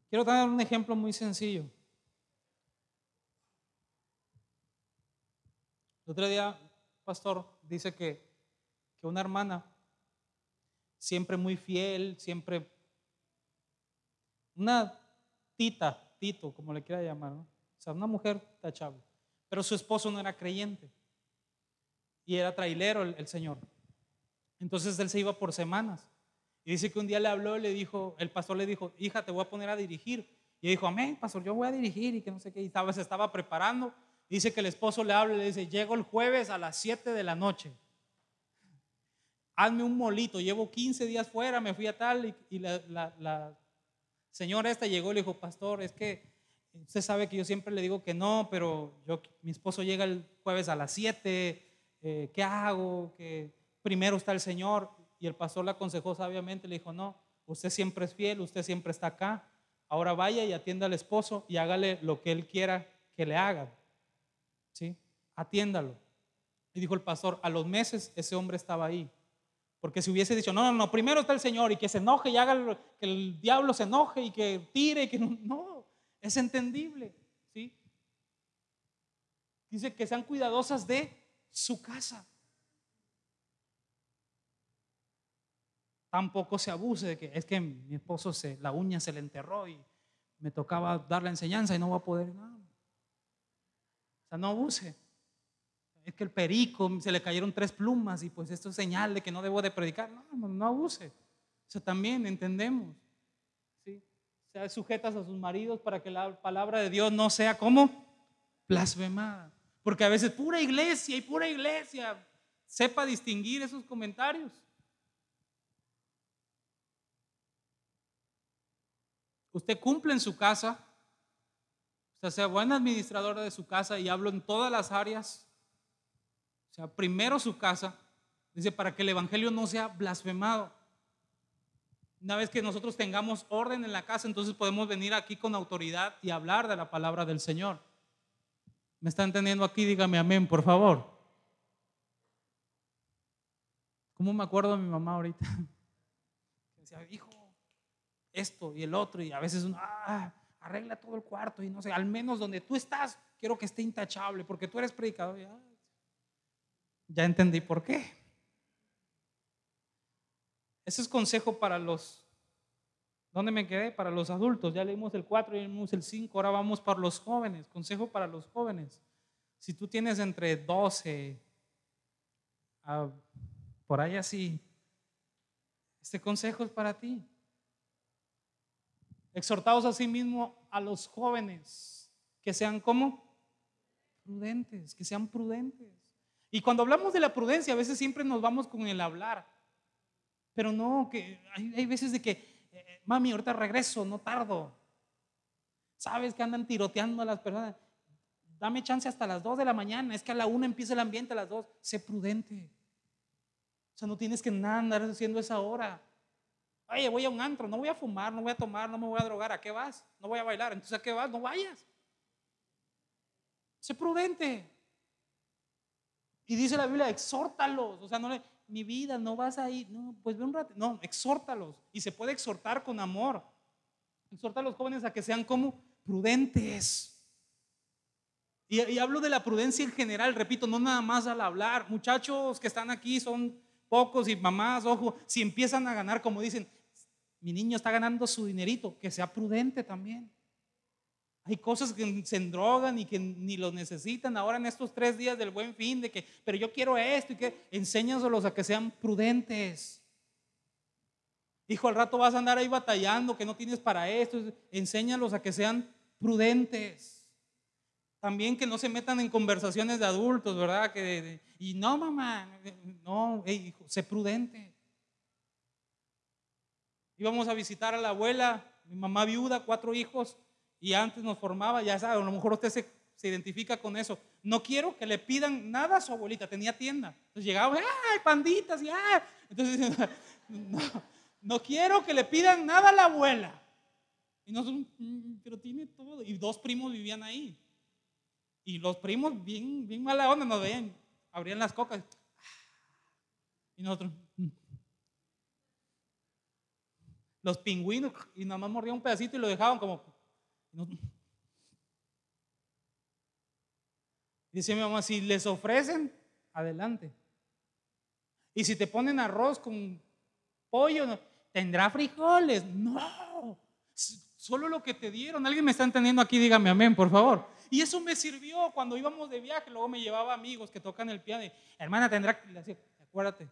Quiero dar un ejemplo muy sencillo. El otro día, pastor dice que, que una hermana siempre muy fiel, siempre una tita, tito, como le quiera llamar, o sea, una mujer tachable. Pero su esposo no era creyente y era trailero el, señor. Entonces él se iba por semanas. Y dice que un día le habló y le dijo, el pastor le dijo, hija, te voy a poner a dirigir. Y dijo, amén, pastor, yo voy a dirigir y que no sé qué. Y estaba, se estaba preparando. Dice que el esposo le habla y le dice, llego el jueves a las 7 de la noche hazme un molito, llevo 15 días fuera, me fui a tal y, la, señora esta llegó y le dijo, pastor, es que usted sabe que yo siempre le digo que no, pero yo, mi esposo llega el jueves a las 7, eh, ¿qué hago? Que primero está el Señor y el pastor le aconsejó sabiamente, le dijo, no, usted siempre es fiel, usted siempre está acá, ahora vaya y atienda al esposo y hágale lo que él quiera que le haga. ¿Sí? Atiéndalo. Y dijo el pastor, a los meses ese hombre estaba ahí. Porque si hubiese dicho, no, no, no, primero está el Señor y que se enoje y haga que el diablo se enoje y que tire y que no, no, es entendible. ¿sí? Dice que sean cuidadosas de su casa. Tampoco se abuse de que es que mi esposo se, la uña se le enterró y me tocaba dar la enseñanza y no va a poder. nada O sea, no abuse es que el perico se le cayeron tres plumas y pues esto es señal de que no debo de predicar. No, no, abuse. O sea, también entendemos. ¿sí? Sea sujetas a sus maridos para que la palabra de Dios no sea como blasfemada. Porque a veces pura iglesia y pura iglesia sepa distinguir esos comentarios. Usted cumple en su casa, usted sea buen administrador de su casa y hablo en todas las áreas o sea, primero su casa, dice, para que el Evangelio no sea blasfemado. Una vez que nosotros tengamos orden en la casa, entonces podemos venir aquí con autoridad y hablar de la palabra del Señor. ¿Me está entendiendo aquí? Dígame amén, por favor. ¿Cómo me acuerdo de mi mamá ahorita? decía, hijo, esto y el otro, y a veces uno, ah, arregla todo el cuarto y no sé, al menos donde tú estás, quiero que esté intachable, porque tú eres predicador. Ya entendí por qué. Ese es consejo para los... ¿Dónde me quedé? Para los adultos. Ya leímos el 4 y leímos el 5. Ahora vamos para los jóvenes. Consejo para los jóvenes. Si tú tienes entre 12 a, por ahí así, este consejo es para ti. Exhortados a sí mismo a los jóvenes que sean como prudentes, que sean prudentes. Y cuando hablamos de la prudencia, a veces siempre nos vamos con el hablar. Pero no, que hay, veces de que, eh, mami, ahorita regreso, no tardo. Sabes que andan tiroteando a las personas. Dame chance hasta las 2 de la mañana. Es que a la 1 empieza el ambiente, a las 2. Sé prudente. O sea, no tienes que nada andar haciendo esa hora. Oye, voy a un antro, no voy a fumar, no voy a tomar, no me voy a drogar. ¿A qué vas? No voy a bailar. Entonces, ¿a qué vas? No vayas. Sé prudente. Y dice la Biblia, exhórtalos. O sea, no le, mi vida, no vas a ir. No, pues ve un rato. No, exhórtalos. Y se puede exhortar con amor. Exhorta a los jóvenes a que sean como prudentes. Y, hablo de la prudencia en general, repito, no nada más al hablar. Muchachos que están aquí son pocos y mamás, ojo, si empiezan a ganar, como dicen, mi niño está ganando su dinerito, que sea prudente también. Hay cosas que se endrogan y que ni los necesitan ahora en estos tres días del buen fin, de que, pero yo quiero esto y que enséñaselos a que sean prudentes. Hijo, al rato vas a andar ahí batallando, que no tienes para esto, enséñalos a que sean prudentes. También que no se metan en conversaciones de adultos, ¿verdad? Que y no, mamá, no, hijo, sé prudente. Íbamos a visitar a la abuela, mi mamá viuda, cuatro hijos, y antes nos formaba, ya sabe, a lo mejor usted se, se, identifica con eso. No quiero que le pidan nada a su abuelita, tenía tienda. Entonces llegaba, ¡ay, panditas! Y, ¡ay! Entonces, no, no quiero que le pidan nada a la abuela. Y nosotros, mm, pero tiene todo. Y dos primos vivían ahí. Y los primos, bien, bien mala onda, nos veían, abrían las cocas. Y nosotros, los pingüinos, y nada más mordían un pedacito y lo dejaban como Dice mi mamá, si les ofrecen, adelante. Y si te ponen arroz con pollo, tendrá frijoles. No, solo lo que te dieron. ¿Alguien me está entendiendo aquí? Dígame amén, por favor. Y eso me sirvió cuando íbamos de viaje. Luego me llevaba amigos que tocan el piano. Hermana, tendrá acuérdate.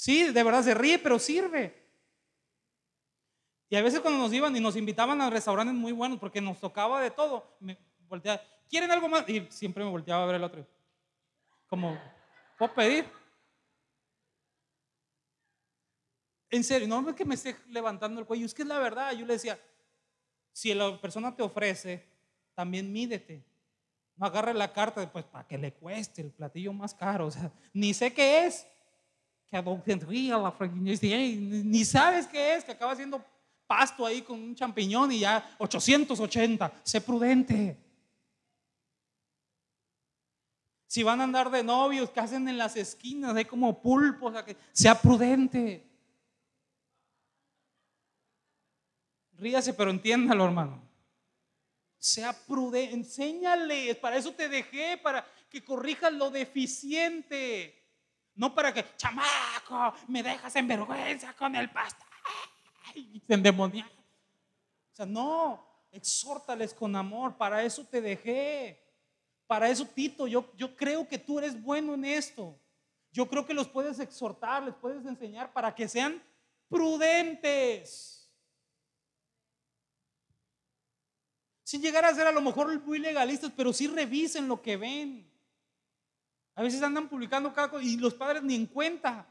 Sí, de verdad se ríe, pero sirve. Y a veces cuando nos iban y nos invitaban a restaurantes muy buenos, porque nos tocaba de todo, me volteaba, ¿quieren algo más? Y siempre me volteaba a ver el otro. Como, ¿puedo pedir? En serio, no es que me esté levantando el cuello, es que es la verdad. Yo le decía, si la persona te ofrece, también mídete. No agarre la carta, pues para que le cueste el platillo más caro. O sea, ni sé qué es, que adultería, la ni sabes qué es, que acaba haciendo pasto ahí con un champiñón y ya 880. Sé prudente. Si van a andar de novios, hacen en las esquinas, hay como pulpos, que sea prudente. Ríase, pero entiéndalo, hermano. Sea prudente, enséñale, para eso te dejé, para que corrijas lo deficiente. No para que, chamaco, me dejas en vergüenza con el pasto. Se endemonia. O sea, no, exhórtales con amor, para eso te dejé. Para eso, Tito, yo, yo creo que tú eres bueno en esto. Yo creo que los puedes exhortar, les puedes enseñar para que sean prudentes. Sin llegar a ser a lo mejor muy legalistas, pero sí revisen lo que ven. A veces andan publicando cada cosa y los padres ni en cuenta.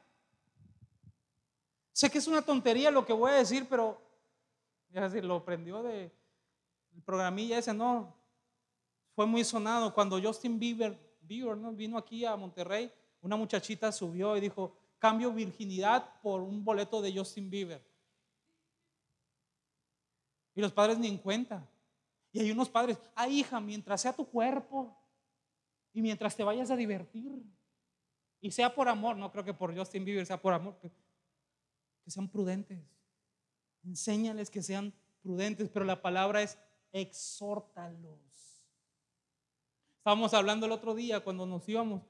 Sé que es una tontería lo que voy a decir, pero ya lo prendió de el programilla ese, no, fue muy sonado cuando Justin Bieber, Bieber ¿no? vino aquí a Monterrey, una muchachita subió y dijo, cambio virginidad por un boleto de Justin Bieber. Y los padres ni en cuenta. Y hay unos padres, ah hija, mientras sea tu cuerpo y mientras te vayas a divertir, y sea por amor, no creo que por Justin Bieber sea por amor, que, sean prudentes. Enséñales que sean prudentes, pero la palabra es exhórtalos. Estábamos hablando el otro día cuando nos íbamos.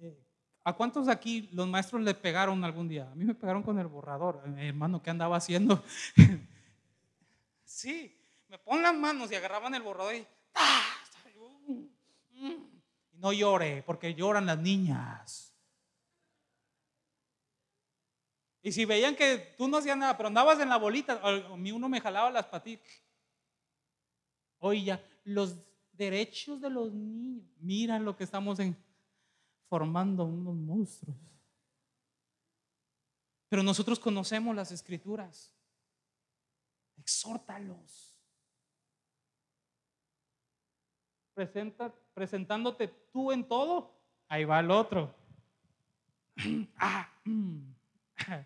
Eh, ¿A cuántos aquí los maestros le pegaron algún día? A mí me pegaron con el borrador. Mi hermano, ¿qué andaba haciendo? sí, me ponen las manos y agarraban el borrador y, no llore, porque lloran las niñas. Y si veían que tú no hacías nada, pero andabas en la bolita, a mí uno me jalaba las patitas. Oye, ya, los derechos de los niños. Mira lo que estamos en, formando unos monstruos. Pero nosotros conocemos las escrituras. Exhórtalos. Presenta, presentándote tú en todo, ahí va el otro. Ah,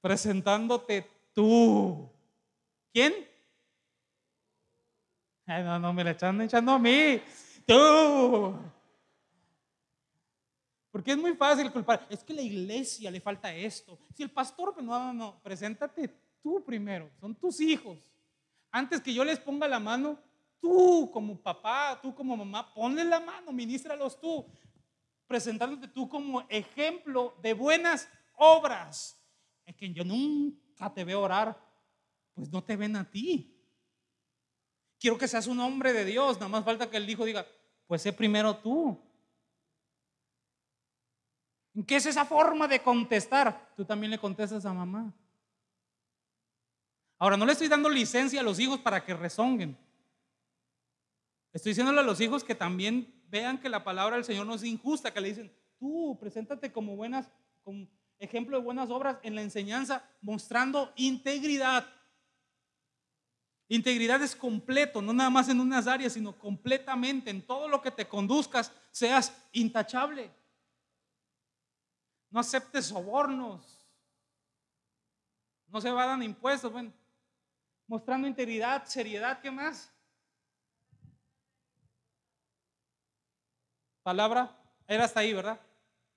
presentándote tú. ¿Quién? no, no, me la están echando a mí. Tú. Porque es muy fácil culpar. Es que la iglesia le falta esto. Si el pastor, pues, no, no, no, preséntate tú primero. Son tus hijos. Antes que yo les ponga la mano, tú como papá, tú como mamá, ponle la mano, ministralos tú. Presentándote tú como ejemplo de buenas obras. Es que yo nunca te veo orar, pues no te ven a ti. Quiero que seas un hombre de Dios. Nada más falta que el hijo diga, pues sé primero tú. ¿En qué es esa forma de contestar? Tú también le contestas a mamá. Ahora, no le estoy dando licencia a los hijos para que rezonguen. Estoy diciéndole a los hijos que también vean que la palabra del Señor no es injusta, que le dicen, tú preséntate como buenas, como ejemplo de buenas obras en la enseñanza, mostrando integridad. Integridad es completo, no nada más en unas áreas, sino completamente en todo lo que te conduzcas, seas intachable. No aceptes sobornos. No se dar impuestos. Bueno, mostrando integridad, seriedad, ¿qué más? Palabra, era hasta ahí, ¿verdad?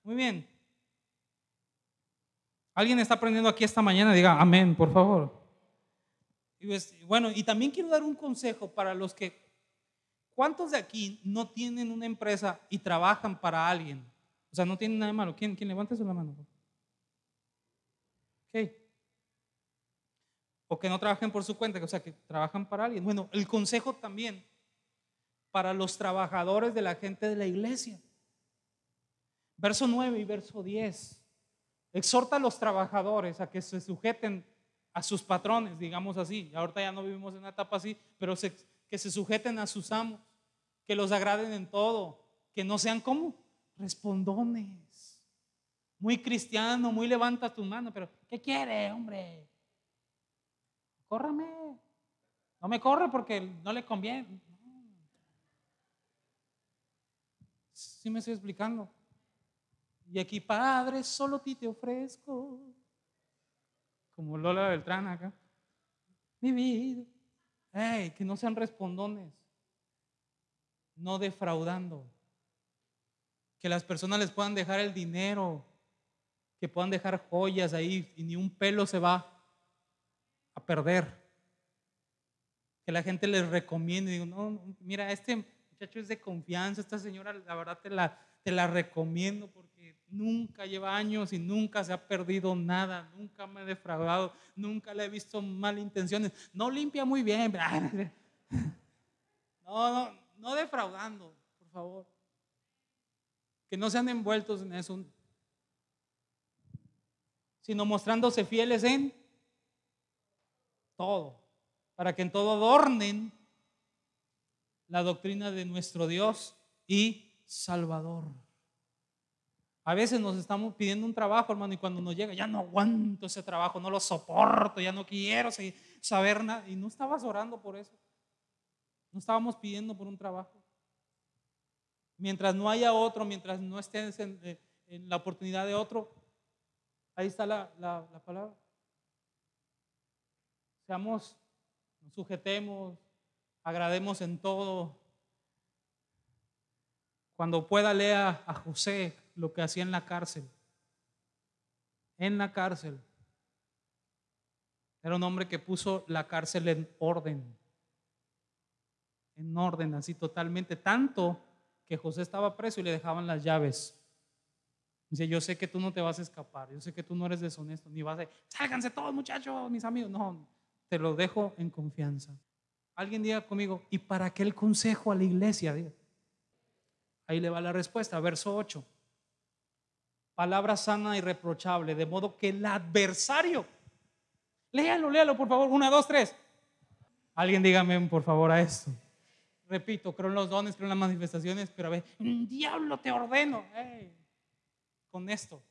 Muy bien. ¿Alguien está aprendiendo aquí esta mañana? Diga amén, por favor. Pues, bueno, y también quiero dar un consejo para los que, ¿cuántos de aquí no tienen una empresa y trabajan para alguien? O sea, no tienen nada de malo. ¿Quién, quién levanta su mano? Ok. O que no trabajen por su cuenta, o sea, que trabajan para alguien. Bueno, el consejo también para los trabajadores de la gente de la iglesia. Verso 9 y verso 10. Exhorta a los trabajadores a que se sujeten a sus patrones, digamos así. Ahorita ya no vivimos en una etapa así, pero que se sujeten a sus amos, que los agraden en todo, que no sean como respondones. Muy cristiano, muy levanta tu mano, pero ¿qué quiere, hombre? Córrame. No me corre porque no le conviene. Sí me estoy explicando. Y aquí, Padre, solo a ti te ofrezco. Como Lola Beltrán acá. Mi vida. Que no sean respondones. No defraudando. Que las personas les puedan dejar el dinero. Que puedan dejar joyas ahí y ni un pelo se va a perder que la gente les recomiende. Digo, no, mira, este muchacho es de confianza, esta señora, la verdad te la, te la recomiendo porque nunca lleva años y nunca se ha perdido nada, nunca me ha defraudado, nunca le he visto mal intenciones. No limpia muy bien. No, no, no defraudando, por favor. Que no sean envueltos en eso, sino mostrándose fieles en todo para que en todo adornen la doctrina de nuestro Dios y Salvador. A veces nos estamos pidiendo un trabajo, hermano, y cuando nos llega, ya no aguanto ese trabajo, no lo soporto, ya no quiero saber nada. Y no estabas orando por eso. No estábamos pidiendo por un trabajo. Mientras no haya otro, mientras no estés en, eh, la oportunidad de otro, ahí está la, la palabra. Seamos sujetemos, agrademos en todo. Cuando pueda lea a José lo que hacía en la cárcel. En la cárcel. Era un hombre que puso la cárcel en orden. En orden, así totalmente. Tanto que José estaba preso y le dejaban las llaves. Dice, yo sé que tú no te vas a escapar, yo sé que tú no eres deshonesto, ni vas a, sálganse todos muchachos, mis amigos. No, te lo dejo en confianza. Alguien diga conmigo, ¿y para qué el consejo a la iglesia? Ahí le va la respuesta, verso 8. Palabra sana y reprochable, de modo que el adversario, léalo, léalo por favor, una, dos, tres. Alguien dígame por favor a esto. Repito, creo en los dones, creo en las manifestaciones, pero a ver, diablo te ordeno. con esto,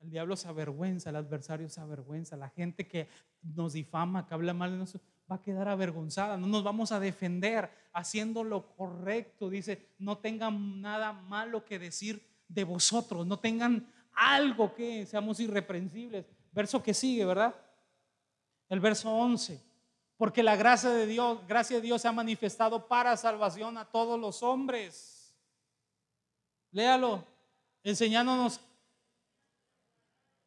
el diablo se avergüenza, el adversario se avergüenza, la gente que nos difama, que habla mal de nosotros, va a quedar avergonzada. No nos vamos a defender haciendo lo correcto. Dice, no tengan nada malo que decir de vosotros, no tengan algo que seamos irreprensibles. Verso que sigue, ¿verdad? El verso 11. Porque la gracia de Dios, gracia de Dios se ha manifestado para salvación a todos los hombres. Léalo, enseñándonos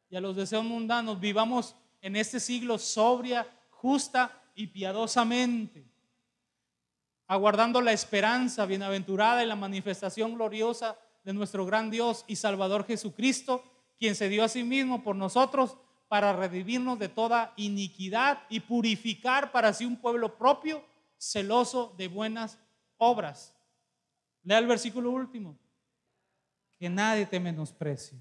y a los deseos mundanos, vivamos en este siglo sobria, justa y piadosamente, aguardando la esperanza bienaventurada y la manifestación gloriosa de nuestro gran Dios y Salvador Jesucristo, quien se dio a sí mismo por nosotros para redimirnos de toda iniquidad y purificar para sí un pueblo propio, celoso de buenas obras. Lea el versículo último. Que nadie te menosprecie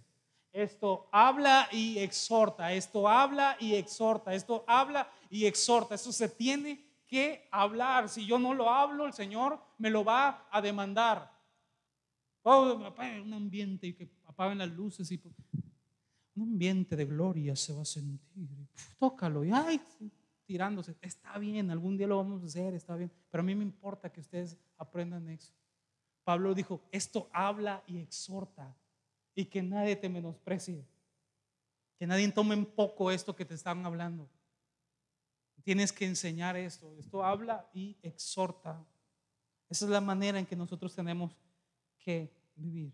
esto habla y exhorta, esto habla y exhorta, esto habla y exhorta. Eso se tiene que hablar. Si yo no lo hablo, el Señor me lo va a demandar. Oh, un ambiente y que apaguen las luces y un ambiente de gloria se va a sentir. tócalo y ay, tirándose. Está bien, algún día lo vamos a hacer, está bien. Pero a mí me importa que ustedes aprendan eso. Pablo dijo, esto habla y exhorta y que nadie te menosprecie. Que nadie tome en poco esto que te están hablando. Tienes que enseñar esto. Esto habla y exhorta. Esa es la manera en que nosotros tenemos que vivir.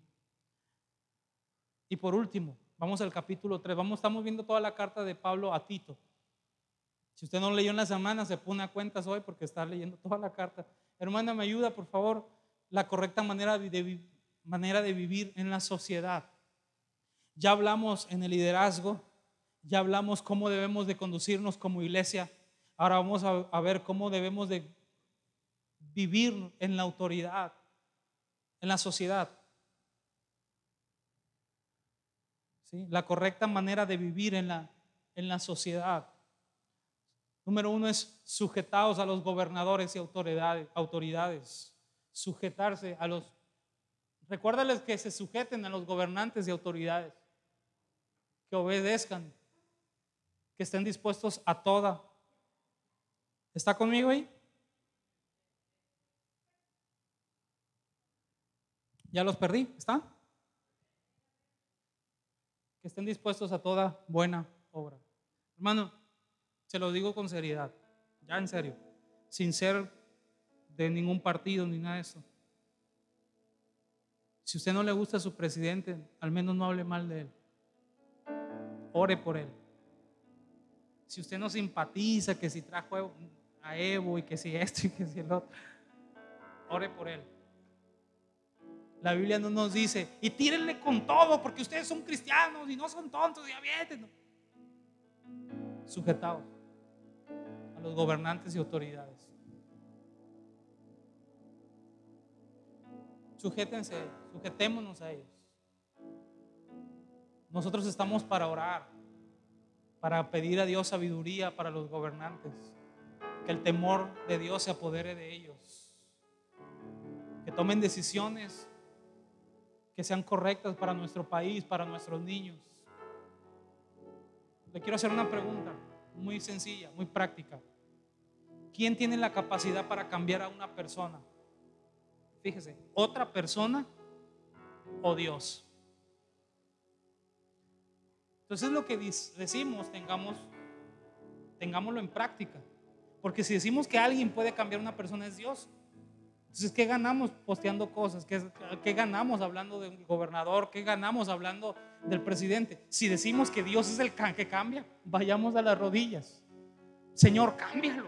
Y por último, vamos al capítulo 3. Vamos, estamos viendo toda la carta de Pablo a Tito. Si usted no leyó en la semana, se pone a cuentas hoy porque está leyendo toda la carta. Hermana, me ayuda, por favor, la correcta manera de, manera de vivir en la sociedad. Ya hablamos en el liderazgo, ya hablamos cómo debemos de conducirnos como iglesia. Ahora vamos a, ver cómo debemos de vivir en la autoridad, en la sociedad. La correcta manera de vivir en la, en la sociedad. Número uno es sujetados a los gobernadores y autoridades, autoridades. Sujetarse a los Recuérdales que se sujeten a los gobernantes y autoridades, que obedezcan, que estén dispuestos a toda. ¿Está conmigo ahí? Ya los perdí, ¿está? que estén dispuestos a toda buena obra. Hermano, se lo digo con seriedad, ya en serio, sin ser de ningún partido ni nada de eso. Si usted no le gusta a su presidente, al menos no hable mal de él. Ore por él. Si usted no simpatiza que si trajo a Evo y que si esto y que si el otro, ore por él. La Biblia no nos dice, y tírenle con todo, porque ustedes son cristianos y no son tontos, y no. Sujetados a los gobernantes y autoridades. Sujétense, sujetémonos a ellos. Nosotros estamos para orar, para pedir a Dios sabiduría para los gobernantes, que el temor de Dios se apodere de ellos, que tomen decisiones que sean correctas para nuestro país, para nuestros niños. Le quiero hacer una pregunta muy sencilla, muy práctica. ¿Quién tiene la capacidad para cambiar a una persona? Fíjese, otra persona o Dios. Entonces lo que decimos, tengamos, tengámoslo en práctica. Porque si decimos que alguien puede cambiar a una persona es Dios. Entonces, ¿qué ganamos posteando cosas? ¿Qué, ganamos hablando del gobernador? ¿Qué ganamos hablando del presidente? Si decimos que Dios es el que cambia, vayamos a las rodillas. Señor, cámbialo,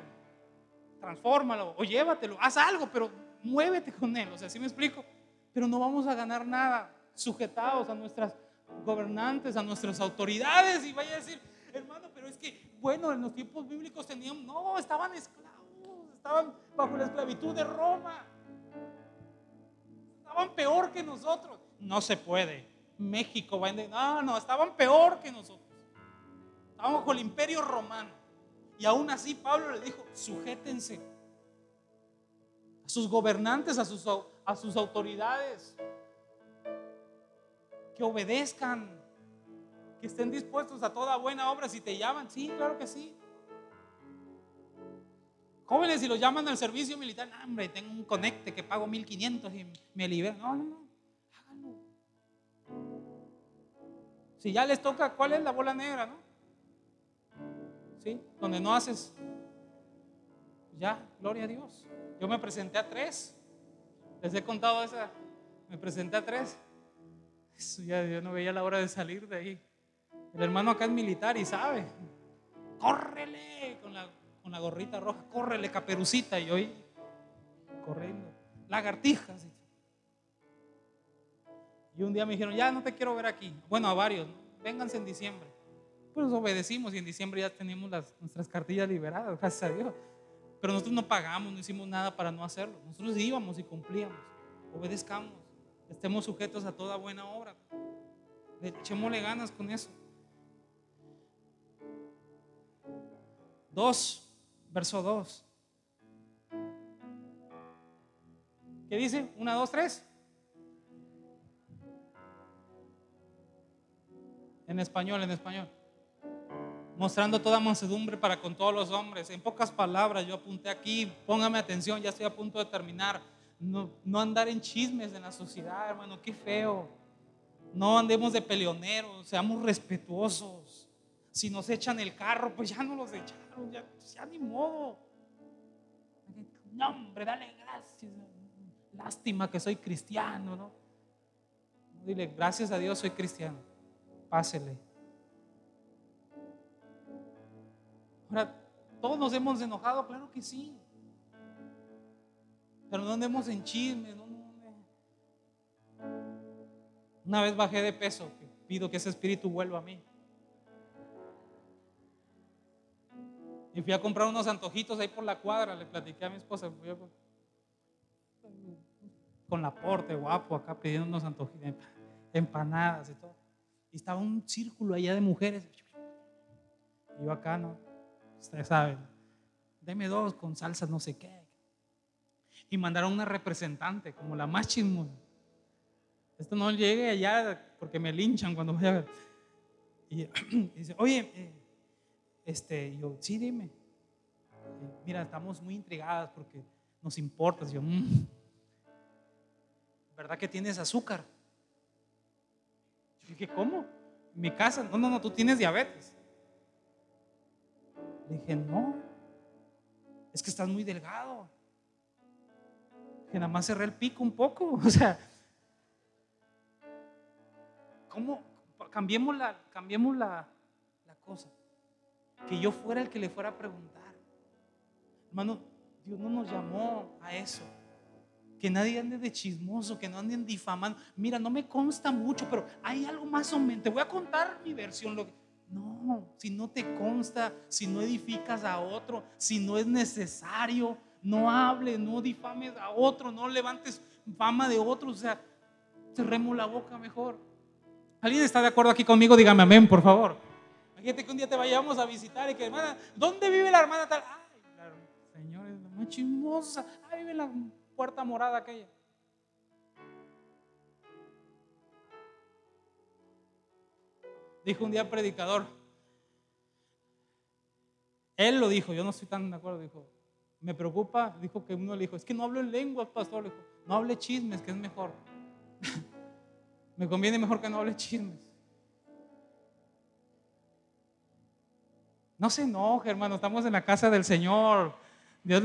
transfórmalo o llévatelo, haz algo, pero muévete con él. O sea, ¿sí me explico? Pero no vamos a ganar nada sujetados a nuestras gobernantes, a nuestras autoridades y vaya a decir, hermano, pero es que, bueno, en los tiempos bíblicos tenían, no, estaban esclavos, estaban bajo la esclavitud de Roma estaban peor que nosotros. No se puede. México va en... No, no, estaban peor que nosotros. Estaban bajo el imperio romano. Y aún así Pablo le dijo, sujétense a sus gobernantes, a sus, a sus autoridades. Que obedezcan, que estén dispuestos a toda buena obra. Si te llaman, sí, claro que sí. Jóvenes, si los llaman al servicio militar, hombre, tengo un conecte que pago 1500 y me liberan. No, no, no, háganlo. Si ya les toca, ¿cuál es la bola negra, no? ¿Sí? Donde no haces. Ya, gloria a Dios. Yo me presenté a tres. Les he contado esa. Me presenté a tres. Eso ya yo no veía la hora de salir de ahí. El hermano acá es militar y sabe. Córrele con la gorrita roja, córrele caperucita y hoy corriendo, lagartijas. Y un día me dijeron, ya no te quiero ver aquí. Bueno, a varios, vénganse en diciembre. Pues obedecimos y en diciembre ya tenemos las, nuestras cartillas liberadas, gracias a Dios. Pero nosotros no pagamos, no hicimos nada para no hacerlo. Nosotros íbamos y cumplíamos. Obedezcamos, estemos sujetos a toda buena obra. Echémosle ganas con eso. Dos, verso 2. ¿Qué dice? Una, dos, tres. En español, en español. Mostrando toda mansedumbre para con todos los hombres. En pocas palabras, yo apunté aquí, póngame atención, ya estoy a punto de terminar. No, no andar en chismes en la sociedad, hermano, qué feo. No andemos de peleoneros, seamos respetuosos. Si nos echan el carro, pues ya no los echaron, ya, ya ni modo. No, hombre, dale gracias. Lástima que soy cristiano, ¿no? Dile, gracias a Dios soy cristiano. Pásele. Ahora, ¿todos nos hemos enojado? Claro que sí. Pero no andemos en chismes. No, Una vez bajé de peso. Pido que ese espíritu vuelva a mí. Y fui a comprar unos antojitos ahí por la cuadra, le platiqué a mi esposa, con la porte guapo acá pidiendo unos antojitos, empanadas y todo. Y estaba un círculo allá de mujeres. Y yo acá, ¿no? Ustedes saben, deme dos con salsa no sé qué. Y mandaron una representante, como la más chismosa. Esto no llegue allá porque me linchan cuando voy a ver. Y, dice, oye, eh, este, yo, sí, dime. Mira, estamos muy intrigadas porque nos importa. Yo, mm, ¿verdad que tienes azúcar? Yo dije, ¿cómo? mi casa, no, no, no, tú tienes diabetes. Le dije, no, es que estás muy delgado. Que nada más cerré el pico un poco. O sea, ¿cómo? Cambiemos la, cambiemos la, la cosa. Que yo fuera el que le fuera a preguntar. Hermano, Dios no nos llamó a eso. Que nadie ande de chismoso, que no anden difamando. Mira, no me consta mucho, pero hay algo más o menos. Te voy a contar mi versión. No, si no te consta, si no edificas a otro, si no es necesario, no hables, no difames a otro, no levantes fama de otro. O sea, cerremos la boca mejor. ¿Alguien está de acuerdo aquí conmigo? Dígame amén, por favor. Imagínate que un día te vayamos a visitar y que, hermana, ¿dónde vive la hermana tal? Ay, la señora es muy chismosa. Ahí vive la puerta morada aquella. Dijo un día predicador, él lo dijo, yo no estoy tan de acuerdo, dijo, me preocupa, dijo que uno le dijo, es que no hablo en lengua, pastor, le dijo, no hable chismes, que es mejor. me conviene mejor que no hable chismes. No se enoje, hermano, estamos en la casa del Señor. Dios,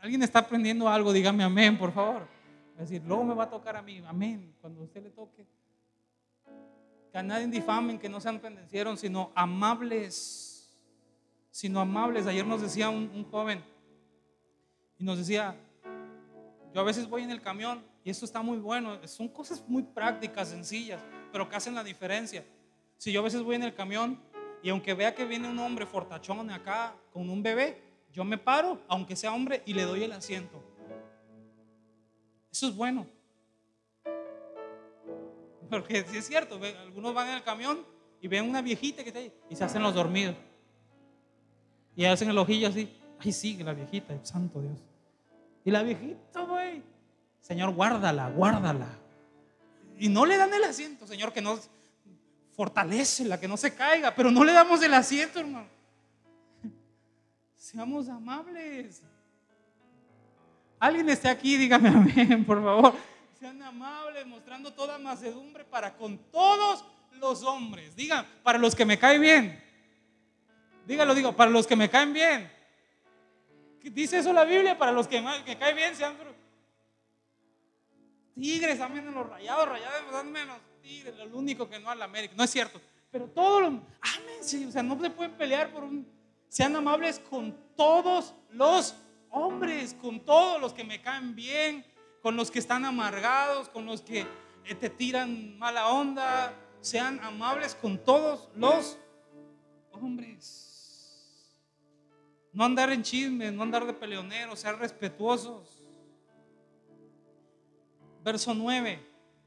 Alguien está aprendiendo algo, dígame amén, por favor. Es decir, luego me va a tocar a mí, amén, cuando a usted le toque. Que a nadie difamen, que no sean pendencieros, sino amables. Sino amables. Ayer nos decía un, un joven, y nos decía, yo a veces voy en el camión, y esto está muy bueno, son cosas muy prácticas, sencillas, pero que hacen la diferencia. Si yo a veces voy en el camión, y aunque vea que viene un hombre fortachón acá con un bebé, yo me paro, aunque sea hombre, y le doy el asiento. Eso es bueno. Porque si es cierto, algunos van en el camión y ven una viejita que está ahí y se hacen los dormidos. Y hacen el ojillo así. Ay, sigue la viejita, santo Dios. Y la viejita, güey. Señor, guárdala, guárdala. Y no le dan el asiento, Señor, que no fortalece la que no se caiga, pero no le damos el asiento, hermano. Seamos amables. Alguien esté aquí, dígame amén, por favor. Sean amables, mostrando toda macedumbre para con todos los hombres. Digan, para los que me caen bien. Dígalo, digo, para los que me caen bien. Dice eso la Biblia, para los que me caen bien sean tigres, amen los rayados, rayados, dan menos lo único que no a la América. No es cierto. Pero todos los, o sea, no se pueden pelear por un sean amables con todos los hombres, con todos los que me caen bien, con los que están amargados, con los que eh, te tiran mala onda. Sean amables con todos los hombres. No andar en chismes, no andar de peleoneros, sean respetuosos. Verso 9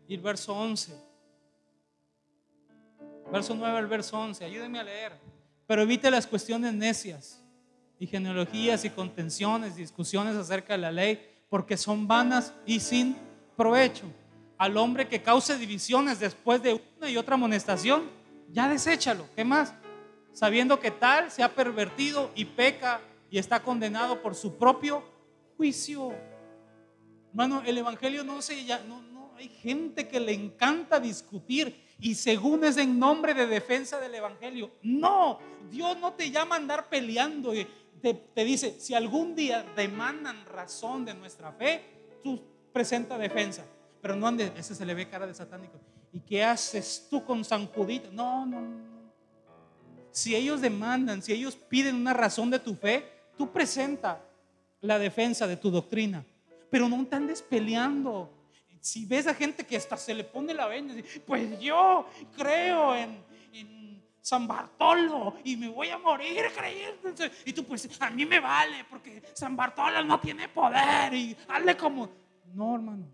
y el verso 11. Verso 9 al verso 11. Ayúdenme a leer. Pero evite las cuestiones necias y genealogías y contenciones, discusiones acerca de la ley, porque son vanas y sin provecho. Al hombre que cause divisiones después de una y otra amonestación, ya deséchalo. ¿Qué más? Sabiendo que tal se ha pervertido y peca y está condenado por su propio juicio. Hermano, el evangelio no se ya, no, no, hay gente que le encanta discutir y según es en nombre de defensa del Evangelio. No, Dios no te llama a andar peleando. Y te, dice, si algún día demandan razón de nuestra fe, tú presenta defensa. Pero no andes, ese se le ve cara de satánico. ¿Y qué haces tú con San Judito? No, no, no. Si ellos demandan, si ellos piden una razón de tu fe, tú presenta la defensa de tu doctrina. Pero no te andes peleando si ves a gente que hasta se le pone la venda, pues yo creo en, San Bartolo y me voy a morir creyendo. Y tú pues, a mí me vale porque San Bartolo no tiene poder y hazle como... No, hermano.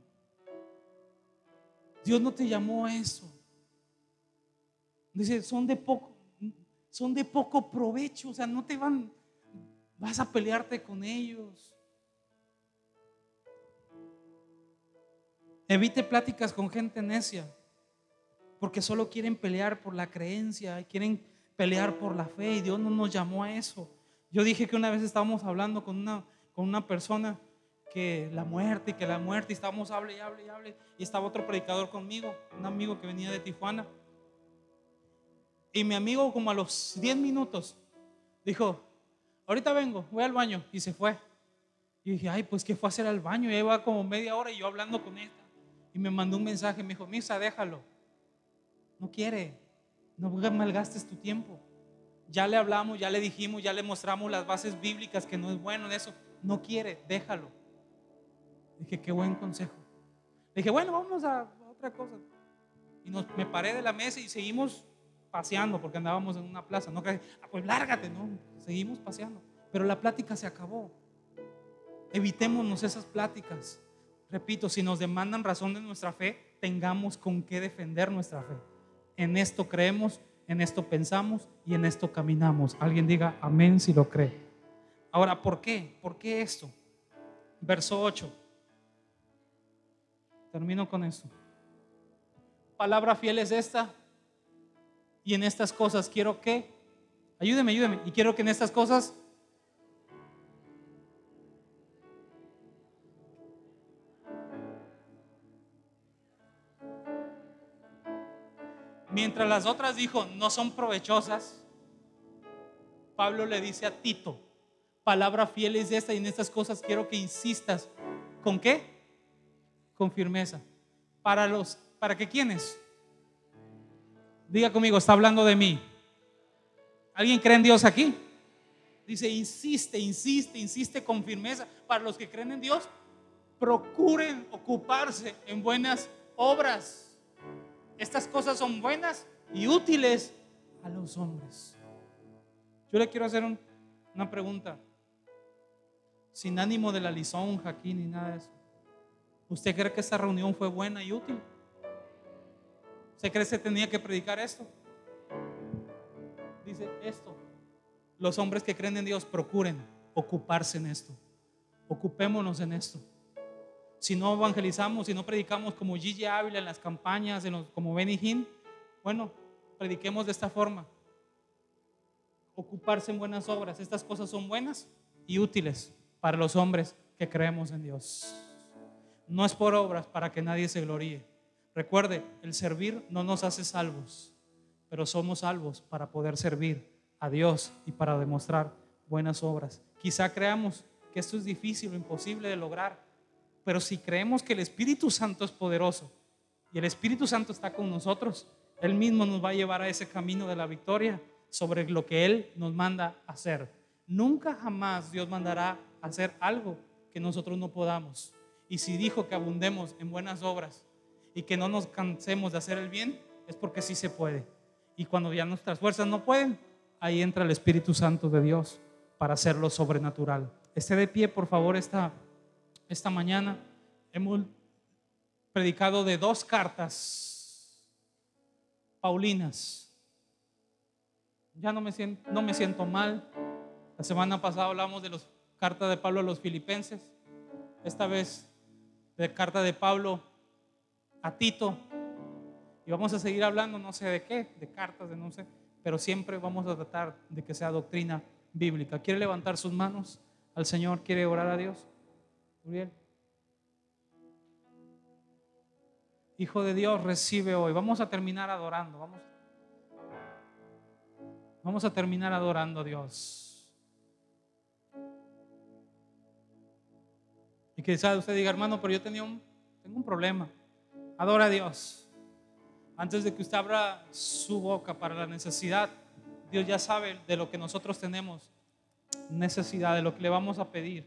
Dios no te llamó a eso. Dice, son de poco, son de poco provecho, o sea, no te van, vas a pelearte con ellos. Evite pláticas con gente necia, porque solo quieren pelear por la creencia, quieren pelear por la fe y Dios no nos llamó a eso. Yo dije que una vez estábamos hablando con una, con una persona que la muerte y que la muerte y estábamos hable y hable y hable y estaba otro predicador conmigo, un amigo que venía de Tijuana. Y mi amigo como a los 10 minutos dijo, ahorita vengo, voy al baño. Y se fue. Y dije, ay, pues ¿qué fue a hacer al baño? Y iba como media hora y yo hablando con ella. Y me mandó un mensaje, me dijo, Misa, déjalo. No quiere. No malgastes tu tiempo. Ya le hablamos, ya le dijimos, ya le mostramos las bases bíblicas que no es bueno en eso. No quiere, déjalo. Dije, qué buen consejo. Dije, bueno, vamos a otra cosa. Y nos, me paré de la mesa y seguimos paseando porque andábamos en una plaza. No, ah, pues lárgate, no, seguimos paseando. Pero la plática se acabó. Evitémonos esas pláticas. Repito, si nos demandan razón de nuestra fe, tengamos con qué defender nuestra fe. En esto creemos, en esto pensamos y en esto caminamos. Alguien diga amén si lo cree. Ahora, ¿por qué? ¿Por qué esto? Verso 8. Termino con esto. Palabra fiel es esta. Y en estas cosas quiero que, ayúdeme, ayúdeme. Y quiero que en estas cosas Mientras las otras dijo, no son provechosas, Pablo le dice a Tito, palabra fiel es esta y en estas cosas quiero que insistas. ¿Con qué? Con firmeza. Para los, ¿para que quiénes? Diga conmigo, está hablando de mí. ¿Alguien cree en Dios aquí? Dice, insiste, insiste, insiste con firmeza. Para los que creen en Dios, procuren ocuparse en buenas obras estas cosas son buenas y útiles a los hombres. Yo le quiero hacer una pregunta, sin ánimo de la lisonja aquí ni nada de eso. ¿Usted cree que esta reunión fue buena y útil? ¿Usted cree que se tenía que predicar esto? Dice esto. Los hombres que creen en Dios procuren ocuparse en esto. Ocupémonos en esto si no evangelizamos, si no predicamos como Gigi Ávila en las campañas, como Benny Hinn, bueno, prediquemos de esta forma. Ocuparse en buenas obras. Estas cosas son buenas y útiles para los hombres que creemos en Dios. No es por obras para que nadie se gloríe. Recuerde, el servir no nos hace salvos, pero somos salvos para poder servir a Dios y para demostrar buenas obras. Quizá creamos que esto es difícil o imposible de lograr, pero si creemos que el Espíritu Santo es poderoso y el Espíritu Santo está con nosotros, Él mismo nos va a llevar a ese camino de la victoria sobre lo que Él nos manda hacer. Nunca jamás Dios mandará hacer algo que nosotros no podamos. Y si dijo que abundemos en buenas obras y que no nos cansemos de hacer el bien, es porque sí se puede. Y cuando ya nuestras fuerzas no pueden, ahí entra el Espíritu Santo de Dios para hacerlo sobrenatural. Esté de pie, por favor, esta esta mañana hemos predicado de dos cartas paulinas. Ya no me siento, no me siento mal. La semana pasada hablamos de la carta de Pablo a los filipenses. Esta vez de carta de Pablo a Tito. Y vamos a seguir hablando, no sé de qué, de cartas, de no sé, pero siempre vamos a tratar de que sea doctrina bíblica. ¿Quiere levantar sus manos al Señor? ¿Quiere orar a Dios? Hijo de Dios, recibe hoy. Vamos a terminar adorando. Vamos, vamos a terminar adorando a Dios. Y quizás usted diga, hermano, pero yo tenía tengo un problema. Adora a Dios. Antes de que usted abra su boca para la necesidad, Dios ya sabe de lo que nosotros tenemos necesidad, de lo que le vamos a pedir.